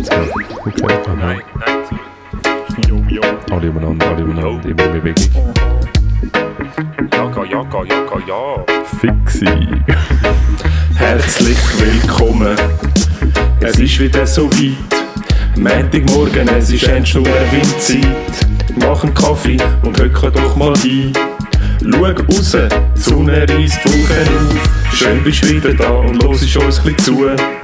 jetzt gerade. Okay. Oh nein, nein. Alle umeinander, alle umeinander, immer mehr Bewegung. Jaga, jaga, jaga, ja. Fixi. Herzlich willkommen. Es ist wieder so weit. Montagmorgen, es ist endlich Windzeit. Mach einen Kaffee und hocke doch mal ein. Schau raus, die Sonne reißt Wolken auf. Schön bist du wieder da und los uns ein bisschen zu.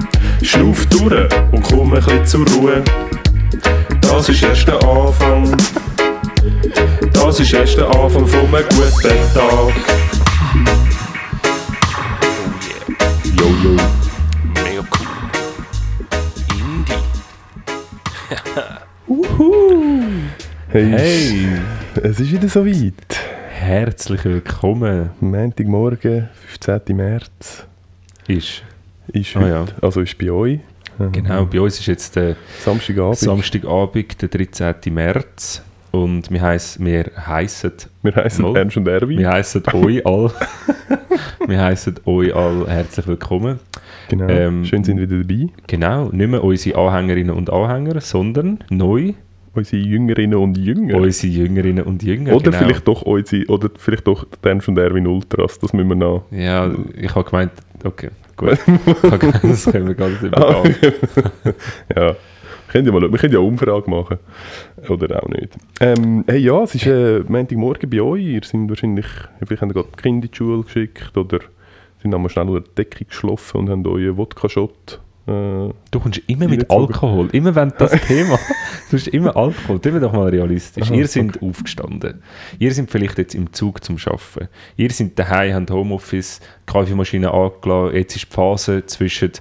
Schnuff durch und komm ein bisschen zur Ruhe. Das ist erst der Anfang. Das ist erst der Anfang von einem guten Tag. Yo, yo. Mega cool. Indie. Hey, Hey, es ist wieder so weit. herzlich willkommen. Montagmorgen, 15. März, Ist. Ist Ah, heute, ja. also ist bei euch. Genau, bei uns ist jetzt der Samstagabend. Samstagabend, der 13. März. Und wir, heiss, wir heissen, wir Mal. Ernst und Erwin. wir heissen euch all, wir heissen euch all herzlich willkommen. Genau. Ähm, Schön sind wieder dabei. Genau, nicht mehr unsere Anhängerinnen und Anhänger, sondern neu Unsere Jüngerinnen und Jünger. unsere Jüngerinnen und Jünger. oder genau. vielleicht doch unsere, oder vielleicht doch Ernst und Erwin Ultras. Das müssen wir noch. Ja, ich habe gemeint, okay, gut. Das können wir ganz übergehen. ja. Wir können ja, mal, wir können ja eine Umfrage machen. Oder auch nicht. Ähm, hey, ja, es ist äh, Montagmorgen bei euch. Ihr seid wahrscheinlich, vielleicht habt ihr gerade die Kinder in die Schule geschickt oder sind einmal schnell unter die Decke geschlafen und haben euren Wodka-Shot. Äh, Du kommst immer mit. Alkohol. Immer wenn das Thema. Du hast immer Alkohol. Sind wir doch mal realistisch. Aha, ihr seid aufgestanden. Ihr seid vielleicht jetzt im Zug zum Arbeiten. Ihr seid daheim, habt Homeoffice, die Kaffeemaschine angelassen. Jetzt ist die Phase zwischen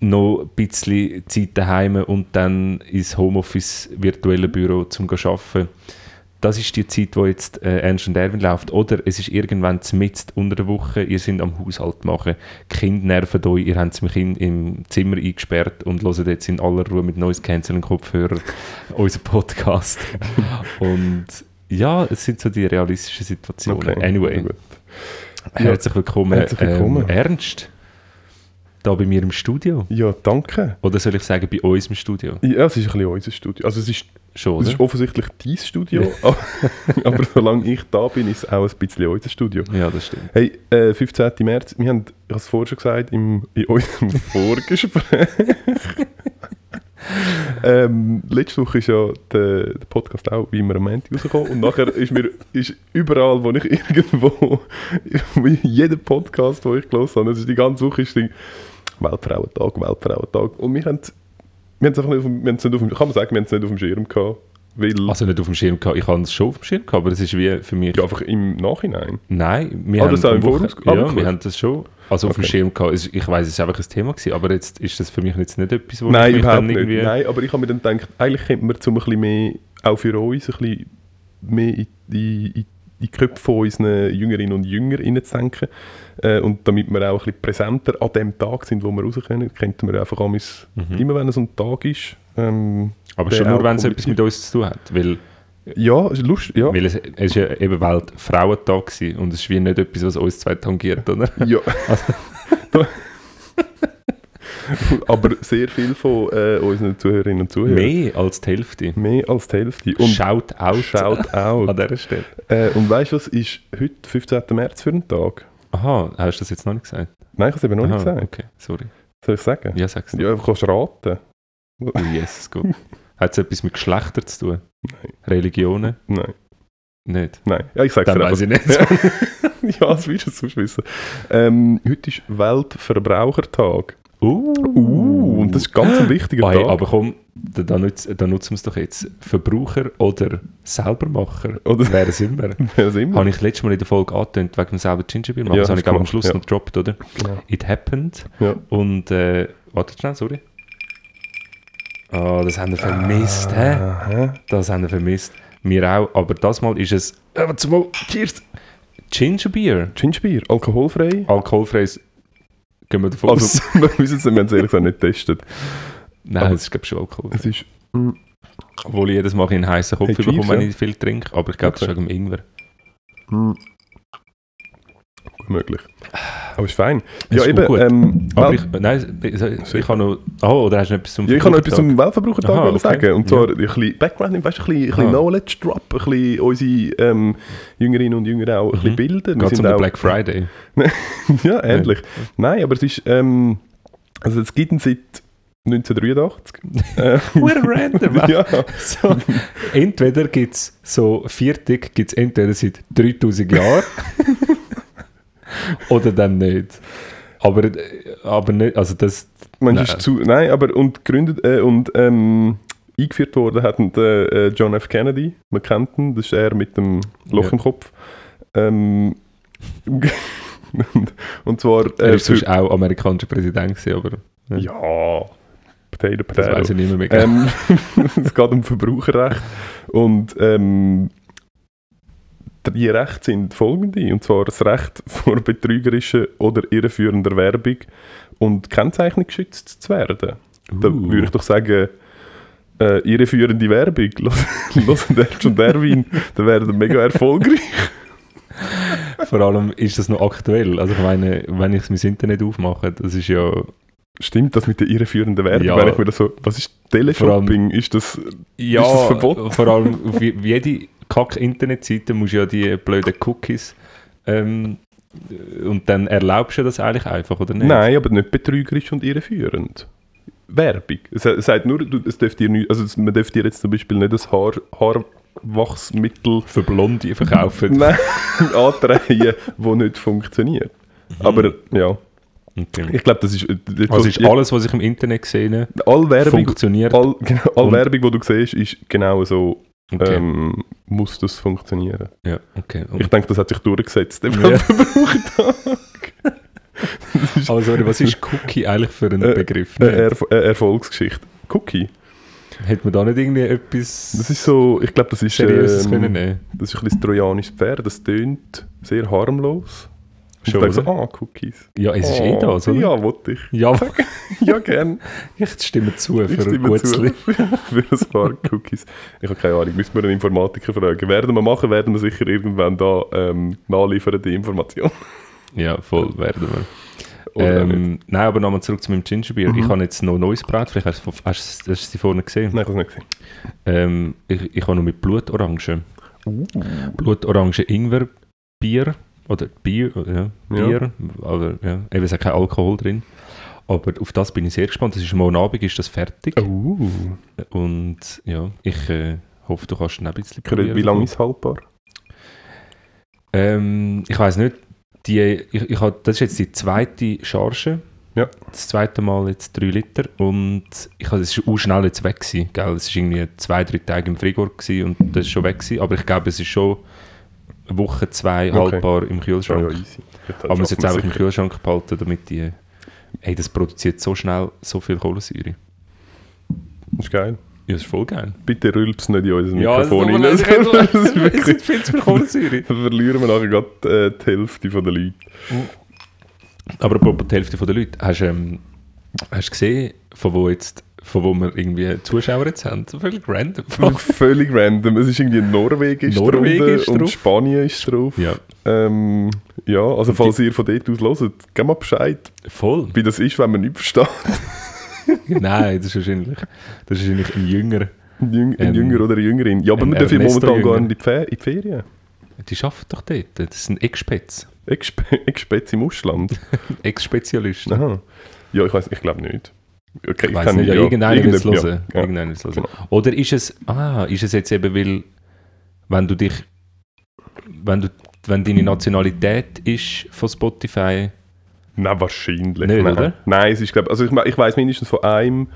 noch ein bisschen Zeit daheim und dann ins Homeoffice virtuelle Büro zum zu arbeiten. Das ist die Zeit, wo jetzt äh, Ernst und Erwin läuft. Oder es ist irgendwann mitten unter der Woche, ihr seid am Haushalt machen, die Kinder nerven euch, ihr habt mich in, im Zimmer eingesperrt und hört jetzt in aller Ruhe mit Noise Cancelling Kopfhörer unseren Podcast. und ja, es sind so die realistischen Situationen. okay. Anyway, Gut. herzlich willkommen, Herzlich willkommen. Ähm, Ernst. Da bei mir im Studio. Ja, danke. Oder soll ich sagen, bei uns im Studio? Ja, es ist ein bisschen unser Studio. Also es ist, Schon, es ist offensichtlich dein Studio, aber, aber solange ich da bin, ist es auch ein bisschen unser Studio. Ja, das stimmt. Hey, äh, 15. März, wir haben, ich habe es vorher schon gesagt, im, in unserem Vorgespräch. ähm, letzte Woche ist ja der, der Podcast auch wie immer am Montag rausgekommen und nachher ist mir ist überall, wo ich irgendwo, jeder Podcast, den ich gelesen habe, das ist die ganze Woche ist Weltfrauentag, Weltfrauentag und wir haben wir haben es einfach nicht auf, dem- wir nicht auf dem, kann man sagen, wir haben es nicht auf dem Schirm gehabt, weil, Also nicht auf dem Schirm gehabt. Ich habe es schon auf dem Schirm gehabt, aber es ist wie für mich... ja, einfach im Nachhinein. Nein, wir Ah, haben im Voraus- ah, Ja, wir haben das schon also auf dem Okay. Schirm gehabt. Ich weiß, es war einfach ein Thema gewesen, aber jetzt ist das für mich jetzt nicht etwas, wo Nein, ich mich überhaupt dann nicht. irgendwie... Nein, aber ich habe mir dann gedacht, eigentlich könnte man zum ein bisschen mehr, auch für uns, ein bisschen mehr in die, in die Köpfe von unseren Jüngerinnen und Jüngern reinzudenken. Äh, und damit wir auch ein bisschen präsenter an dem Tag sind, wo wir raus können, könnten wir einfach Mhm. immer wenn es ein Tag ist, ähm, aber schon nur, wenn es etwas mit uns zu tun hat. Weil, ja, ist lustig, ja. weil es, es ist ja eben Weltfrauentag und es ist wie nicht etwas, was uns zwei tangiert, oder? ja. aber sehr viel von äh, unseren Zuhörerinnen und Zuhörern. Mehr als die Hälfte. Mehr als die Hälfte. Und Shout out Shout out. an dieser Stelle. Äh, und weißt du, was ist heute 15. März für ein Tag? Aha, hast du das jetzt noch nicht gesagt? Nein, ich habe es eben noch nicht Aha, gesagt. okay, sorry. Soll ich sagen? Ja, sag's Ja, du kannst raten. Oh, Jesus, gut. Hat es etwas mit Geschlechtern zu tun? Nein. Religionen? Nein, Nicht. nein. Ja, ich sage es Dann dir weiß ich nicht. ja, das willst du sonst wissen. Ähm, heute ist Weltverbrauchertag. Uh, Uh, und das ist ganz ein wichtiger Oh, Tag. aber komm, da, da, nutz, da nutzen wir es doch jetzt. Verbraucher oder Selbermacher? Oder- Wer sind wir? Wer? Habe ich letztes Mal in der Folge angetönt, wegen dem selber Gingerbeer machen. Ja, das habe ich am Schluss gemacht, noch gedroppt, oder? Genau. It happened. Ja. Und, äh, warte schnell, sorry. Ah, das haben wir vermisst, hä? Aha. Das haben wir vermisst. Wir auch, aber das Mal ist es, äh, warte mal, cheers! Gingerbeer. Gingerbier, alkoholfrei. Alkoholfreies, gehen wir davon aus. Also, wir wissen es, wir haben es ehrlich gesagt nicht getestet. Nein, aber- es ist glaube ich schon alkoholfrei. Es ist... mm, Obwohl ich jedes Mal einen heißen Kopf Hey, bekomme, wenn ich viel trinke. Aber ich glaube, das ist Okay. wegen dem Ingwer. mm, möglich. Aber ist fein. Das Ja, ist eben. Ähm, Aber ich, nein, ich, ich habe noch... Oh, oder hast du noch etwas zum ja, ich kann noch etwas zum Weltverbrauchertag Aha, okay. sagen. Und zwar Ja. ein bisschen Background, weißt, ein bisschen, ein bisschen. Knowledge Drop, ein bisschen unsere ähm, Jüngerinnen und Jünger auch ein bisschen bilden. Wir Geht um auch- Black Friday. ja, ähnlich. Nein, aber es ist, ähm, also es gibt ihn seit 1983. äh, We're random. ja, So, entweder gibt es so Viertig, gibt es entweder seit 3000 Jahren oder dann nicht. Aber, aber nicht, also das... man Nein. ist zu, nein, aber und gegründet äh, und ähm, eingeführt worden hat äh, John F. Kennedy. Man kennt ihn, das ist er mit dem Loch Ja. im Kopf. Ähm, und, zwar Er äh, ist sonst auch amerikanischer Präsident gewesen, aber ja, Potato, das Potato. weiß ich nicht mehr. mehr genau. Ähm, es geht um Verbraucherrecht und ähm, die Rechte sind folgende, und zwar das Recht vor betrügerischer oder irreführender Werbung und Kennzeichnung geschützt zu werden. Da Uh. würde ich doch sagen, äh, irreführende Werbung, los der schon Derwin, dann wäre der mega erfolgreich. Vor allem ist das noch aktuell. Also ich meine, wenn ich mein Internet aufmache, das ist ja... Stimmt das mit der irreführenden Werbung? Ja. Wenn ich mir das so, was ist Teleshopping? Ist das, Ja, Ist das verboten? vor allem auf je- jede Kack-Internetseite musst du ja die blöden Cookies ähm, und dann erlaubst du das eigentlich einfach, oder nicht? Nein, aber nicht betrügerisch und irreführend. Werbung. Es, sagt nur, es dürft dir nicht, also man dürfte dir jetzt zum Beispiel nicht das Haar, Haarwachsmittel Für Blonde verkaufen. nein, antreiben, das nicht funktioniert. Aber ja, Okay. ich glaube, das ist... äh, das- Also ist alles, was ich im Internet sehe, all Werbung, funktioniert. all, genau, all Werbung, die du siehst, ist genau so, Okay. ähm, muss das funktionieren. ja, okay. Ich denke, das hat sich durchgesetzt. im Ja. Aber sorry, was ist Cookie eigentlich für ein Äh, Begriff? Nicht? Erf äh, Erfolgsgeschichte. Cookie. Hätte man da nicht irgendwie etwas Das ist so, ich glaube, das ist, Seriöses ähm, können nehmen? das ist ein bisschen das trojanisches Pferd. Das tönt sehr harmlos. Und Schon, ich denke so, ah, Cookies. Ja, es ist oh, eh das, oder? Ja, wollte ich. Ja, Ja, gern. ich stimme zu Ich für ein stimme zu. Gutzli. Für ein paar Cookies. Ich habe keine Ahnung, müssen wir einen Informatiker fragen. Werden wir machen, werden wir sicher irgendwann da ähm, nachliefern, die Information. Ja, voll werden wir. Ähm, nein, aber nochmal zurück zu meinem Gingerbier. Mhm. Ich habe jetzt noch neues Brett, vielleicht hast du, hast, du- hast du sie vorne gesehen. Nein, ich habe es nicht gesehen. Ähm, ich, ich habe noch mit Blutorange. Uh. Blutorange Ingwerbier. Oder Bier, ja, Ja. Bier. Oder, ja, eben, es hat kein Alkohol drin. Aber auf das bin ich sehr gespannt. Das ist morgen Abend ist das fertig. Uh. Und ja, ich äh, hoffe, du kannst ein bisschen Wie lange ist es haltbar? Ähm, ich weiß nicht. Die, ich, ich hab, das ist jetzt die zweite Charge. Ja. Das zweite Mal jetzt 3 Liter. Und ich hab, es ist auch schnell jetzt weg gewesen, gell? Es war irgendwie zwei, drei Tage im Frigor und das ist schon weg gewesen. Aber ich glaube, es ist schon Woche, zwei Okay. haltbar im Ja, Kühlschrank. ja, easy. Ja, das Aber man es schafft jetzt einfach im. Kühlschrank behalten, damit die... Ey, das produziert so schnell so viel Kohlensäure. Das ist geil. Ja, das ist voll geil. Bitte rülps nicht in unser Ja, Mikrofon rein. das Das ist ist wirklich, viel zu viel Kohlensäure. dann verlieren wir nachher gerade äh, die Hälfte der Leute. Aber apropos die Hälfte der Leute, hast du ähm, hast du gesehen, von wo, jetzt, von wo wir irgendwie Zuschauer jetzt haben? So völlig random. Völlig random. Es ist irgendwie Norwegen ist Norwegen drunter ist und drauf. Spanien ist drauf. ja, Ähm, ja, also falls ihr von dort aus hört, gebt mal Bescheid, voll. wie das ist, wenn man nicht versteht. Nein, das ist wahrscheinlich, das ist wahrscheinlich ein Jünger. Ein, Jüng, ein Ähm, Jünger oder eine Jüngerin. Ja, aber wir dürfen momentan gar Jünger. nicht in die, in die Ferien. Die arbeiten doch dort. Das sind Ex-Spets. Exp Expets im Ausland. Ex-Spezialisten. Ja, ich weiß, ich glaube nicht. Okay, Ich weiß kenn- nicht, ja, irgendeiner will es hören. Ja, ja. Genau. Oder ist es, ah, ist es jetzt eben, weil, wenn du dich, wenn du, wenn deine Nationalität ist von Spotify, Nein, wahrscheinlich. Nicht, nein. oder? Nein, es ist, glaub, also ich, ich weiß mindestens von einem,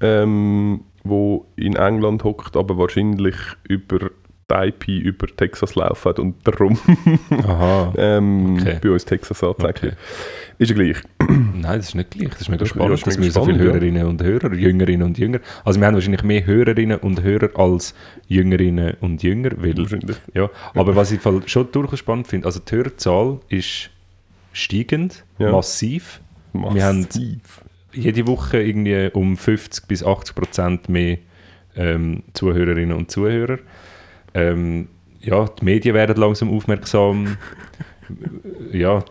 ähm, wo in England hockt, aber wahrscheinlich über IP über Texas laufen und darum aha, ähm, Okay. bei uns Texas okay. wird. Ist ja gleich. Nein, das ist nicht gleich. Das ist mega Das- ja, spannend, ist dass mega wir so viele ja. Hörerinnen und Hörer, Jüngerinnen und Jünger. Also wir haben wahrscheinlich mehr Hörerinnen und Hörer als Jüngerinnen und Jünger, weil, Wahrscheinlich. ja. Aber was ich schon durchaus spannend finde, also die Hörerzahl ist steigend, Ja. massiv. Wir haben- Massiv. Jede Woche irgendwie um 50 bis 80 Prozent mehr ähm, Zuhörerinnen und Zuhörer. Ähm, ja, die Medien werden langsam aufmerksam. ja,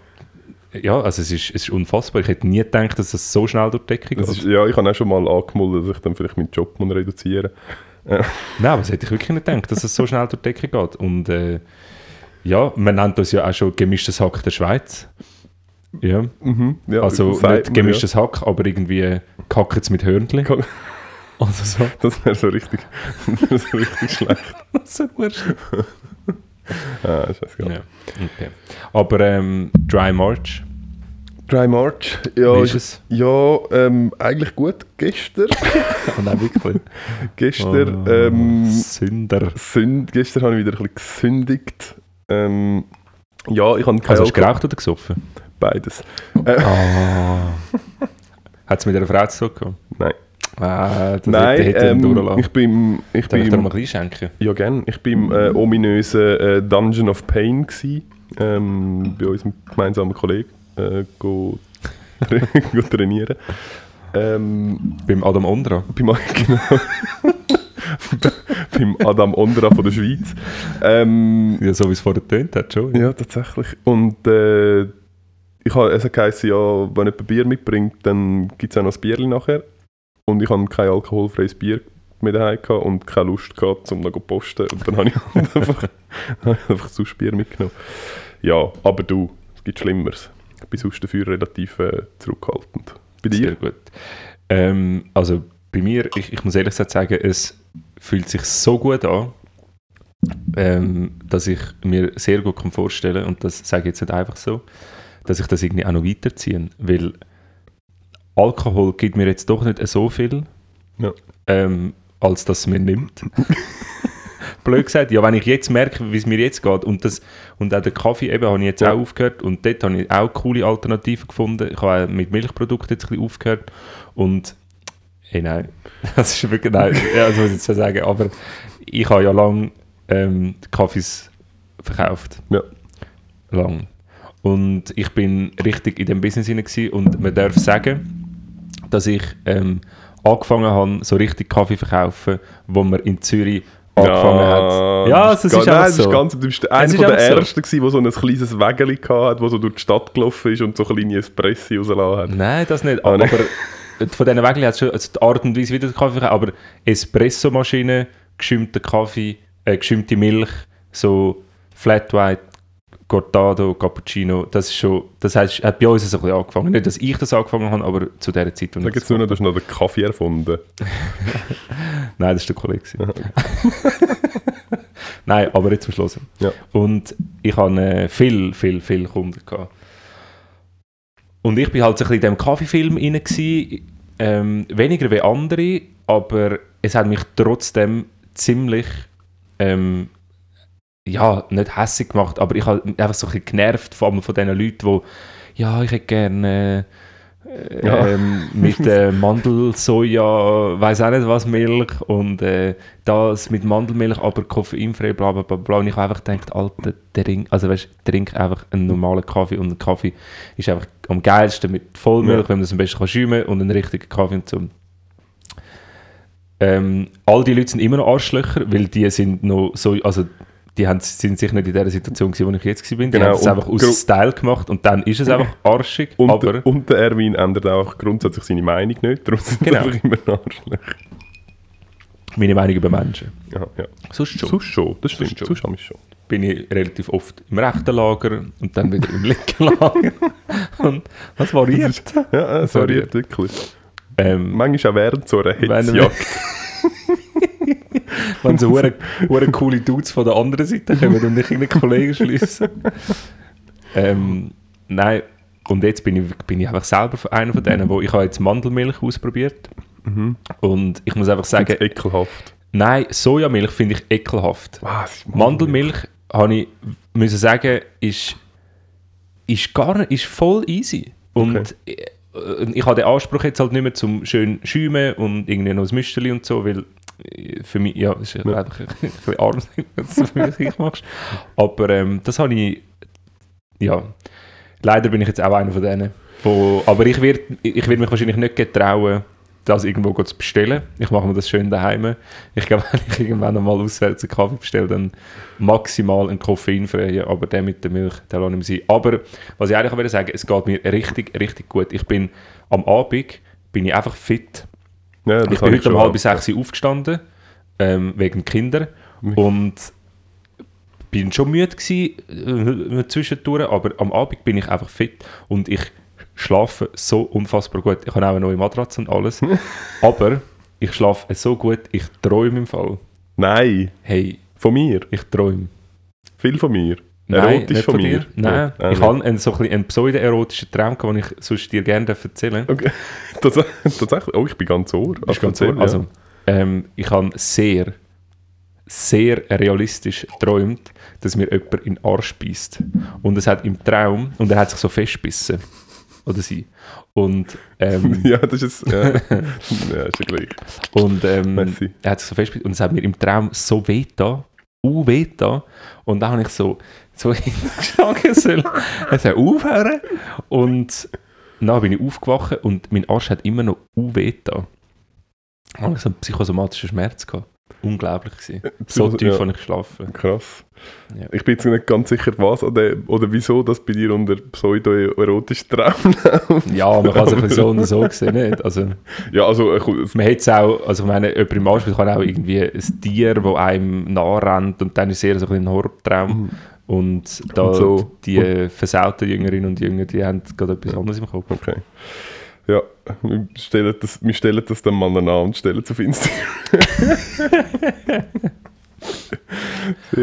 ja, also es ist, es ist unfassbar. Ich hätte nie gedacht, dass es so schnell durch die Decke geht. Das ist, ja, ich habe auch schon mal angemeldet, dass ich dann vielleicht meinen Job muss reduzieren Nein, aber das hätte ich wirklich nicht gedacht, dass es so schnell durch die Decke geht. Und äh, ja, man nennt uns ja auch schon gemischtes Hack der Schweiz. Ja, mhm. ja also nicht gemischtes Hack, aber irgendwie Kackets mit Hörnchen. Also so. Das wäre so richtig, das wär so richtig schlecht. so wurscht. Ah, scheiße. Ja, okay. Aber ähm, Dry March, Dry March, ja, wie ist es? ja ähm, eigentlich gut. Gestern, Und auch wirklich. gestern, Oh, ähm, Sünder. Sünd, gestern habe ich wieder ein bisschen gesündigt. Ähm, ja, ich habe kein Also hast du geraucht oder gesoffen? Beides. Ah. Hat es mit einer Frau zu tun? Nein. Ah, das Nein, hätte, hätte ähm, ich bin, ich Darf ich dir bin, mal ein schenken? ja gern, ich bin im äh, ominösen äh, Dungeon of Pain gsi, ähm, bei unserem gemeinsamen Kollegen, äh, go, go trainieren. Ähm, Beim Adam Ondra. beim, genau, beim Adam Ondra von der Schweiz. Ähm, Ja, so wie es vorher tönt hat, schon. ja, tatsächlich. Und äh, ich habe, es hat geheißen, ja, wenn jemand Bier mitbringt, dann gibt es auch noch ein Bierli nachher. Und ich habe kein alkoholfreies Bier mit daheim und keine Lust gehabt, um noch zu posten. Und dann habe ich halt einfach, habe ich einfach sonst Bier mitgenommen. Ja, aber du, es gibt Schlimmeres. Ich bin sonst dafür relativ äh, zurückhaltend. Bei Sehr dir? gut. Ähm, also bei mir, ich, ich muss ehrlich gesagt sagen, es fühlt sich so gut an, ähm, dass ich mir sehr gut kann vorstellen und das sage ich jetzt nicht einfach so, dass ich das irgendwie auch noch weiterziehe, weil Alkohol gibt mir jetzt doch nicht so viel, Ja. ähm, als dass es mir nimmt. Blöd gesagt, ja, wenn ich jetzt merke, wie es mir jetzt geht und, das, und auch den Kaffee eben, habe ich jetzt Ja. auch aufgehört und dort habe ich auch coole Alternativen gefunden. Ich habe auch mit Milchprodukten jetzt ein bisschen aufgehört und hey, nein, das ist wirklich, nein, ja, das muss ich jetzt so sagen, aber ich habe ja lange ähm, Kaffees verkauft. Ja. Lang. Und ich bin richtig in dem Business hinein und man darf sagen, dass ich ähm, angefangen habe, so richtig Kaffee zu verkaufen, wo man in Zürich angefangen hat. Ja, das ist ganz, nein, das ist so. ganz, du bist einer ist von der. Ersten der so ein kleines Wägeli hatte, wo so durch die Stadt gelaufen ist und so kleine Espressi rausgelassen hat. Nein, das nicht. Ah, aber von diesen Wägeln hat es schon also die Art und Weise, wie der Kaffee verkauft, aber Espressomaschine, geschäumter Kaffee, äh, geschäumte Milch, so Flat White, Cortado, Cappuccino, das ist schon, das heißt, hat bei uns so ein bisschen angefangen. Nicht, dass ich das angefangen habe, aber zu der Zeit, wo Da ich gibt es das nur noch, du hast noch den Kaffee erfunden. Nein, das ist der Kollege. Nein, aber jetzt zum Schluss. Ja. Und ich hatte äh, viel, viel, viel Kunden. Gehabt. Und ich bin halt so ein bisschen in diesem Kaffeefilm rein. gewesen, Ähm, weniger wie andere, aber es hat mich trotzdem ziemlich, ähm, ja, nicht hässlich gemacht, aber ich habe einfach so ein bisschen genervt von, von diesen Leuten, die, ja, ich hätte gerne äh, Ja. ähm, mit äh, Mandelsoja, weiß auch nicht was, Milch und äh, das mit Mandelmilch, aber koffeinfrei, bla bla bla bla. Und ich habe einfach gedacht, Alter, trink, also weißt, trink einfach einen normalen Kaffee und ein Kaffee ist einfach am geilsten mit Vollmilch, Ja. wenn man das am besten kann schäumen und einen richtigen Kaffee und so. Ähm, all die Leute sind immer noch Arschlöcher, weil die sind noch so, also die haben, sind sicher nicht in der Situation gewesen, wo ich jetzt war. Die Genau, haben es einfach aus Style gemacht und dann ist es einfach arschig, Und, aber... und der Erwin ändert auch grundsätzlich seine Meinung nicht, darum sind Genau. einfach immer Arschlöcher. meine Meinung über Menschen. Ja, ja. Sonst schon. Sonst schon, das stimmt. schon. Sonst haben wir es schon. bin ich relativ oft im rechten Lager und dann wieder im linken Lager. und das variiert. Ja, es Sorry. variiert wirklich. Ähm, Manchmal auch während so einer Hitzjagd. wenn so hure, coole Dudes von der anderen Seite kommen und ich in den Kollegen schließen. ähm, nein, und jetzt bin ich, bin ich einfach selber einer von denen, wo ich habe jetzt Mandelmilch ausprobiert Mhm. und ich muss einfach sagen, ekelhaft. nein, Sojamilch finde ich ekelhaft. Was? Mandelmilch, habe ich müssen sagen, ist, ist gar nicht, ist voll easy. Und äh, ich habe den Anspruch jetzt halt nicht mehr zum schön schäumen und irgendwie noch ein Müsterli und so, weil äh, für mich, ja, ist Ja. einfach ein bisschen arm, wenn du das für mich machst. Aber ähm, das habe ich, ja, leider bin ich jetzt auch einer von denen. Wo, aber ich werde ich werd mich wahrscheinlich nicht getrauen, das irgendwo zu bestellen. Ich mache mir das schön daheim. Ich glaube, wenn ich irgendwann einmal auswärts einen Kaffee bestelle, dann maximal einen koffeinfreien, aber der mit der Milch, der lasse ich sein. Aber was ich eigentlich will sagen, es geht mir richtig, richtig gut. Ich bin am Abend bin ich einfach fit. Ja, Ich bin heute um halb sechs Uhr aufgestanden, ähm, wegen Kinder. Und bin schon müde gewesen, äh, zwischendurch, aber am Abend bin ich einfach fit und ich schlafe so unfassbar gut. Ich habe auch eine neue Matratze und alles. aber ich schlafe so gut, ich träume im Fall. Nein, Hey, von mir. ich träume. Viel von mir. Nein, Erotisch von, von mir. Nein, Ja, auch ich habe einen, so ein einen pseudo-erotischen Traum, den ich sonst dir gerne erzählen darf. Okay. Tats- Tatsächlich, oh, ich bin ganz ohr. Ist ganz erzähl, so. Also, ähm, ich habe sehr, sehr realistisch geträumt, dass mir jemand in den Arsch beißt. Und es hat im Traum, und er hat sich so festbissen. Oder sie. Und, ähm, ja. das ist es. Ja, ja ist ja gleich. und ähm, er hat sich so festbissen. Und es hat mir im Traum so weh da, uh weh da. Und dann habe ich so, so hingeschlagen sollen. Er soll aufhören. Und dann bin ich aufgewacht und mein Arsch hat immer noch uh weh da. Da habe ich so einen psychosomatischen Schmerz gehabt. Unglaublich gewesen. So Psycho- tief ja. habe ich geschlafen. Krass. Ja. Ich bin jetzt nicht ganz sicher, was oder, oder wieso das bei dir unter pseudo-erotischen Traum läuft. Ja, man kann es ein so und so sehen, nicht? Also, Ja, also, äh, gut, man hat es auch, also ich meine, jemand im Arsch kann auch irgendwie ein Tier, das einem nachrennt und dann ist es eher so ein, Horrortraum. Und da Und so. die versauten Jüngerinnen und Jünger, die haben gerade etwas anderes im Kopf. okay. Ja, wir stellen das, wir stellen das dann mal an und stellen es auf Instagram.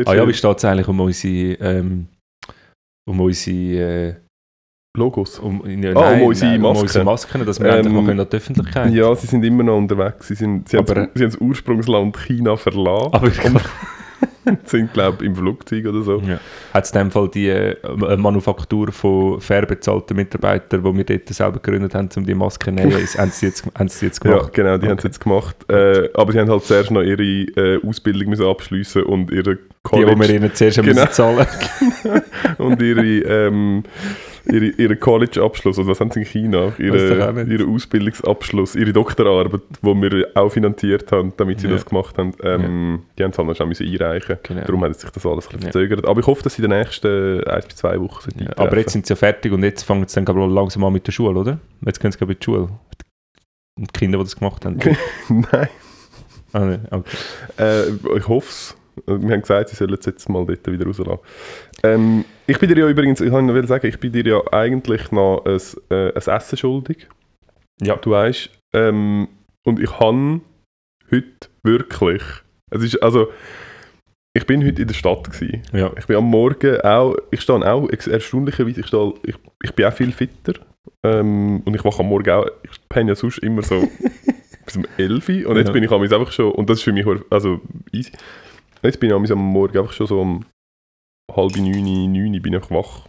Ah ja, wie steht es eigentlich um unsere, ähm, um unsere, äh, Logos. um, ja, Ah, um unsere Masken. um unsere Masken, dass wir Ähm, endlich mal können an die Öffentlichkeit Ja, sie sind immer noch unterwegs. Sie, sind, sie, haben, Aber- sie haben das Ursprungsland China verlassen Aber sind, glaube ich, im Flugzeug oder so. ja. hat es in dem Fall die äh, Manufaktur von fair bezahlten Mitarbeitern, die wir dort selber gegründet haben, um die Masken zu nähen, ist- haben sie jetzt, haben sie jetzt Ja, gemacht? genau, die haben es jetzt gemacht. Äh, aber sie haben halt zuerst noch ihre äh, Ausbildung müssen abschliessen und ihre Die, die wir College, ihnen zuerst Genau. müssen zahlen und ihre, ähm, ihre, ihre College-Abschluss, also was haben sie in China? Auch Ihre, Ausbildungsabschluss, ihre Doktorarbeit, die wir auch finanziert haben, damit sie Ja. das gemacht haben, ähm, die haben es halt noch schnell müssen einreichen Genau. Darum hat sich das alles ein bisschen Ja. verzögert. Aber ich hoffe, dass sie in den nächsten ein bis zwei Wochen sind. Ja, aber jetzt sind sie ja fertig und jetzt fangen sie dann glaub ich, langsam an mit der Schule, oder? Jetzt gehen sie glaub ich, in die Schule. Und die Kinder, die das gemacht haben. Nein, Ah, okay. äh, ich hoffe es. Wir haben gesagt, sie sollen es jetzt mal dort wieder rauslassen. Ähm, ich bin dir ja übrigens, ich wollte noch sagen, ich bin dir ja eigentlich noch ein, äh, ein Essen schuldig. Ja. Du weißt. Ähm, und ich habe heute wirklich, es ist, also, ich bin heute in der Stadt gewesen. Ja. Ich bin am Morgen auch, ich stehe auch erstaunlicherweise, ich, stehe, ich, ich bin auch viel fitter. Ähm, und ich wache am Morgen auch, ich penne ja sonst immer so bis um 11 Uhr. Und jetzt Ja. bin ich am einfach schon, und das ist für mich also easy. Jetzt bin ich am Morgen einfach schon so um halb neun, neun bin ich wach.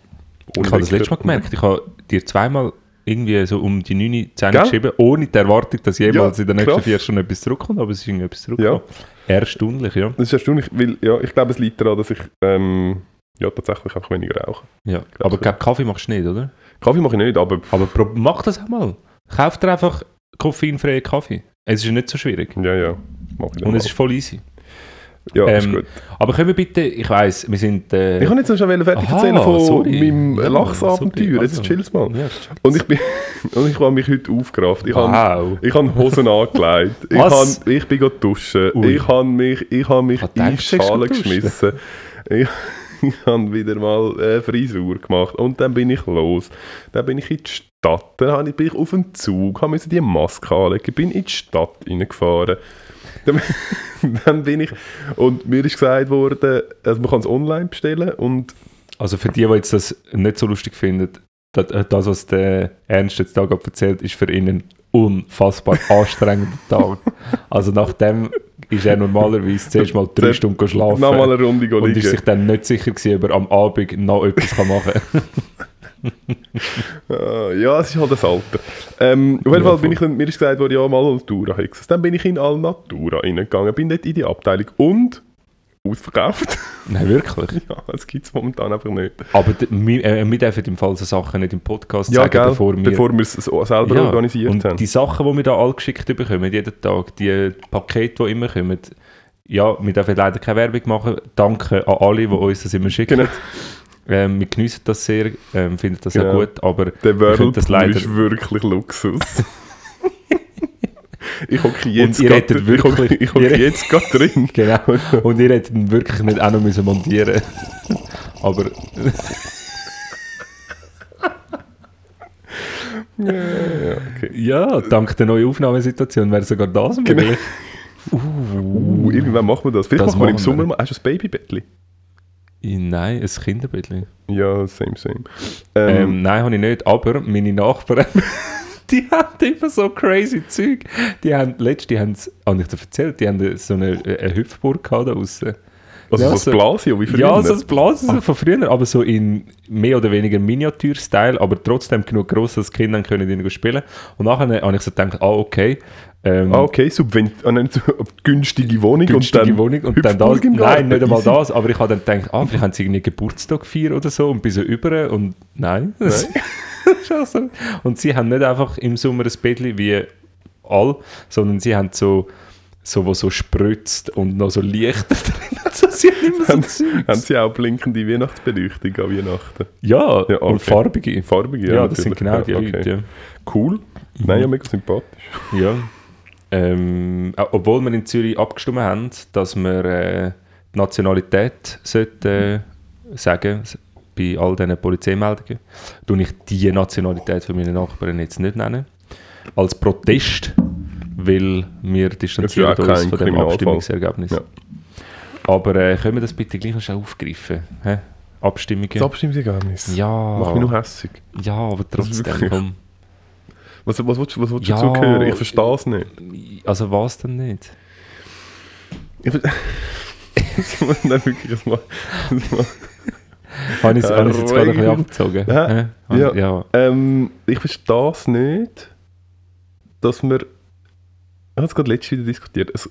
Ich habe das letzte Mal gemerkt, ich habe dir zweimal irgendwie so um die 9 Zähne Gell? geschrieben, ohne die Erwartung, dass jemals Ja, in den nächsten vier Stunden etwas zurückkommt, aber es ist irgendwie etwas zurückgekommen. Erstaunlich, ja. Das ist erstaunlich, weil ja, ich glaube, es liegt daran, dass ich ähm, ja, tatsächlich einfach weniger rauche. ja. Aber ich glaube, Kaffee machst du nicht, oder? Kaffee mache ich nicht, aber Aber mach das auch mal. Kauf dir einfach koffeinfreien Kaffee. Es ist ja nicht so schwierig. ja, ja, Und es ist voll easy. Ja, ist ähm, gut. Aber können wir bitte, ich weiss, wir sind... Äh, Ich kann jetzt noch schon fertig aha, erzählen von sorry. meinem Ja, Lachsabenteuer. sorry, Jetzt also. chill's mal. Ja, Und ich, bin, und ich habe mich heute aufgerafft. Ich habe wow. ich habe Hosen angelegt. Ich, Was? habe, ich bin go duschen. Ui. Ich habe mich, ich habe mich Ich in hab die Schale geschmissen. Ich, ich habe wieder mal eine Frisur gemacht. Und dann bin ich los. Dann bin ich in die Stadt. Dann habe ich- bin ich auf den Zug, habe müssen die Maske anlegen, bin in die Stadt reingefahren. Dann, dann bin ich... Und mir ist gesagt worden, also man kann es online bestellen und Also für die, die jetzt das nicht so lustig finden, das, das was der Ernst jetzt da gerade erzählt, ist für ihn ein unfassbar anstrengender Tag. Also nachdem ist er normalerweise zuerst mal drei Stunden schlafen nochmal eine Runde und ist sich dann nicht sicher gewesen, ob er am Abend noch etwas machen kann. Ah, ja, es ist halt das Alter. Ähm, auf jeden Fall bin ich, dann- mir ist gesagt worden, ja, mal Alnatura Hexes. Dann bin ich in Alnatura reingegangen, bin dort in die Abteilung und ausverkauft. Nein, wirklich. ja, das gibt es momentan einfach nicht. Aber wir, äh, wir dürfen im Fall so Sachen nicht im Podcast Ja, sagen, gell, bevor wir... bevor wir es so selber Ja, organisiert und haben. die Sachen, die wir da alle geschickt bekommen, jeden Tag, die Pakete, die immer kommen, ja, wir dürfen leider keine Werbung machen. Danke an alle, die uns das immer schicken. Genau. Ähm, wir genießen das sehr, ähm, finden das Genau. auch gut, aber Der können das leider... ist wirklich Luxus. ich hocke jetzt, ich hocke- wirklich- ich hocke ihr- jetzt gerade drin. Genau. Und ihr hättet ihn wirklich nicht auch noch müssen montieren Aber Ja, ja, okay. ja, dank der neuen Aufnahmesituation wäre sogar das Genau. möglich. Uh, irgendwann machen wir das. Vielleicht Das machen wir im Sommer mal. Hast du ein Babybettli? Nein, ein Kinderbettchen. Ja, same, same. Ähm, Ähm, nein, habe ich nicht, aber meine Nachbarn, die haben immer so crazy Zeug. Die haben, letztes, die haben habe ich dir erzählt, die haben so eine, eine Hüpfburg gehabt da draussen. Also ja, so so- Blasio, wie früher. Ja, so das Blasen so von früher, aber so in mehr oder weniger Miniatur-Style, aber trotzdem genug gross, dass die Kinder können drin spielen Und nachher habe ich so gedacht, ah, okay. Ähm, Ah, okay, Subvent ah, nein, so, günstige Wohnung günstige und dann Wohnung und dann das. Nein, Garten. nicht einmal das, aber ich habe dann gedacht, ah, vielleicht haben sie irgendwie Geburtstag gefeiert oder so und bin so über und nein. So. Und sie haben nicht einfach im Sommer ein Bettchen wie all, sondern sie haben so, so wo so spritzt und noch so Lichter drin. Also sie haben immer so Haben- Zeugs. Haben sie auch blinkende Weihnachtsbeleuchtung an Weihnachten? Ja, Ja, und okay. farbige. Farbige, Ja, das sind genau die Ja, okay. Leute. Ja. Cool. Nein, ja, mega sympathisch. Ja. Ähm, obwohl wir in Zürich abgestimmt haben, dass wir äh, die Nationalität sollten, äh, sagen bei all diesen Polizeimeldungen, tue ich die Nationalität von meinen Nachbarn jetzt nicht nennen. Als Protest, weil wir distanzieren ja uns von dem. Abstimmungsergebnis. Ja. Aber äh, können wir das bitte gleich noch schnell aufgreifen? Hä? Abstimmungen? Das Abstimmungsergebnis. ja, Macht mich nur hässig. ja, aber trotzdem, komm. Was, was willst du, was willst du Ja. dazu hören? Ich verstehe es nicht. Also was denn nicht? Ich ver- Nein, wirklich, das macht Habe ich es jetzt gerade ein bisschen abgezogen? Ja. Ja. ja. ähm, ich verstehe es nicht, dass wir... Ich habe es gerade letztes wieder diskutiert. Es,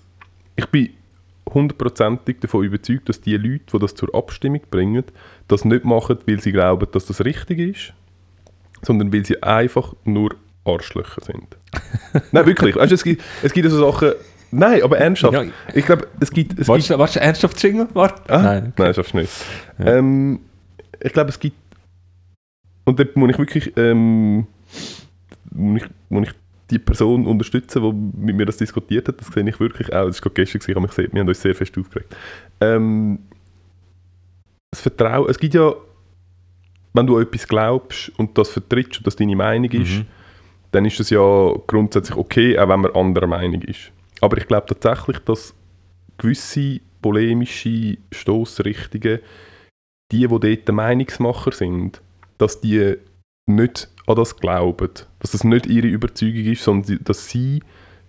ich bin hundertprozentig davon überzeugt, dass die Leute, die das zur Abstimmung bringen, das nicht machen, weil sie glauben, dass das richtig ist, sondern weil sie einfach nur Arschlöcher sind. Nein, wirklich. Weißt, du, es, gibt, es gibt so Sachen... Nein, aber ernsthaft. Ja. Ich glaube, es gibt... Es gibt Warst du, warst du ernsthaft Jingle? Warte. Ah, Nein. Nein, schaffst du nicht. Ja. Ähm, ich glaube, es gibt. Und dort muss ich wirklich. Ähm, muss, ich, muss ich die Person unterstützen, die mit mir das diskutiert hat. Das sehe ich wirklich auch. Das war gerade gestern, ich habe mich gesehen, wir haben uns sehr fest aufgeregt. Ähm, das Vertrauen. Es gibt ja. Wenn du an etwas glaubst und das vertrittst und das deine Meinung ist, Mhm. dann ist das ja grundsätzlich okay, auch wenn man anderer Meinung ist. Aber ich glaube tatsächlich, dass gewisse polemische Stoßrichtungen, die, die dort Meinungsmacher sind, dass die nicht an das glauben, dass das nicht ihre Überzeugung ist, sondern dass sie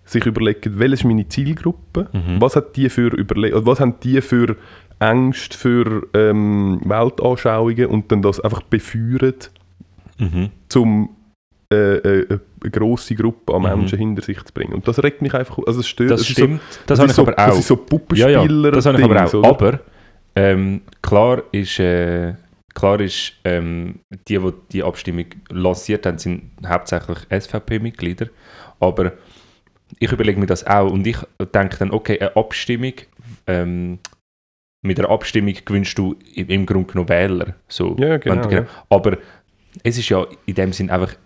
sich überlegen, welche ist meine Zielgruppe, Mhm. was, hat die für Überle oder was haben die für Ängste, für ähm, Weltanschauungen und dann das einfach befeuern, Mhm. um äh, äh, eine grosse Gruppe an Mhm. Menschen hinter sich zu bringen. Und das regt mich einfach, also es stört. Das ist stimmt. So, das habe ich ist so, aber auch. Das ist so ja, Puppenspieler. ja, das habe ich aber auch. Oder? Aber ähm, klar ist, äh, klar ist ähm, die, die die Abstimmung lanciert haben, sind hauptsächlich SVP-Mitglieder. Aber ich überlege mir das auch und ich denke dann, okay, eine Abstimmung, ähm, mit einer Abstimmung gewinnst du im Grunde genommen Wähler. So, Ja, genau, ja. Aber es ist ja in dem Sinn einfach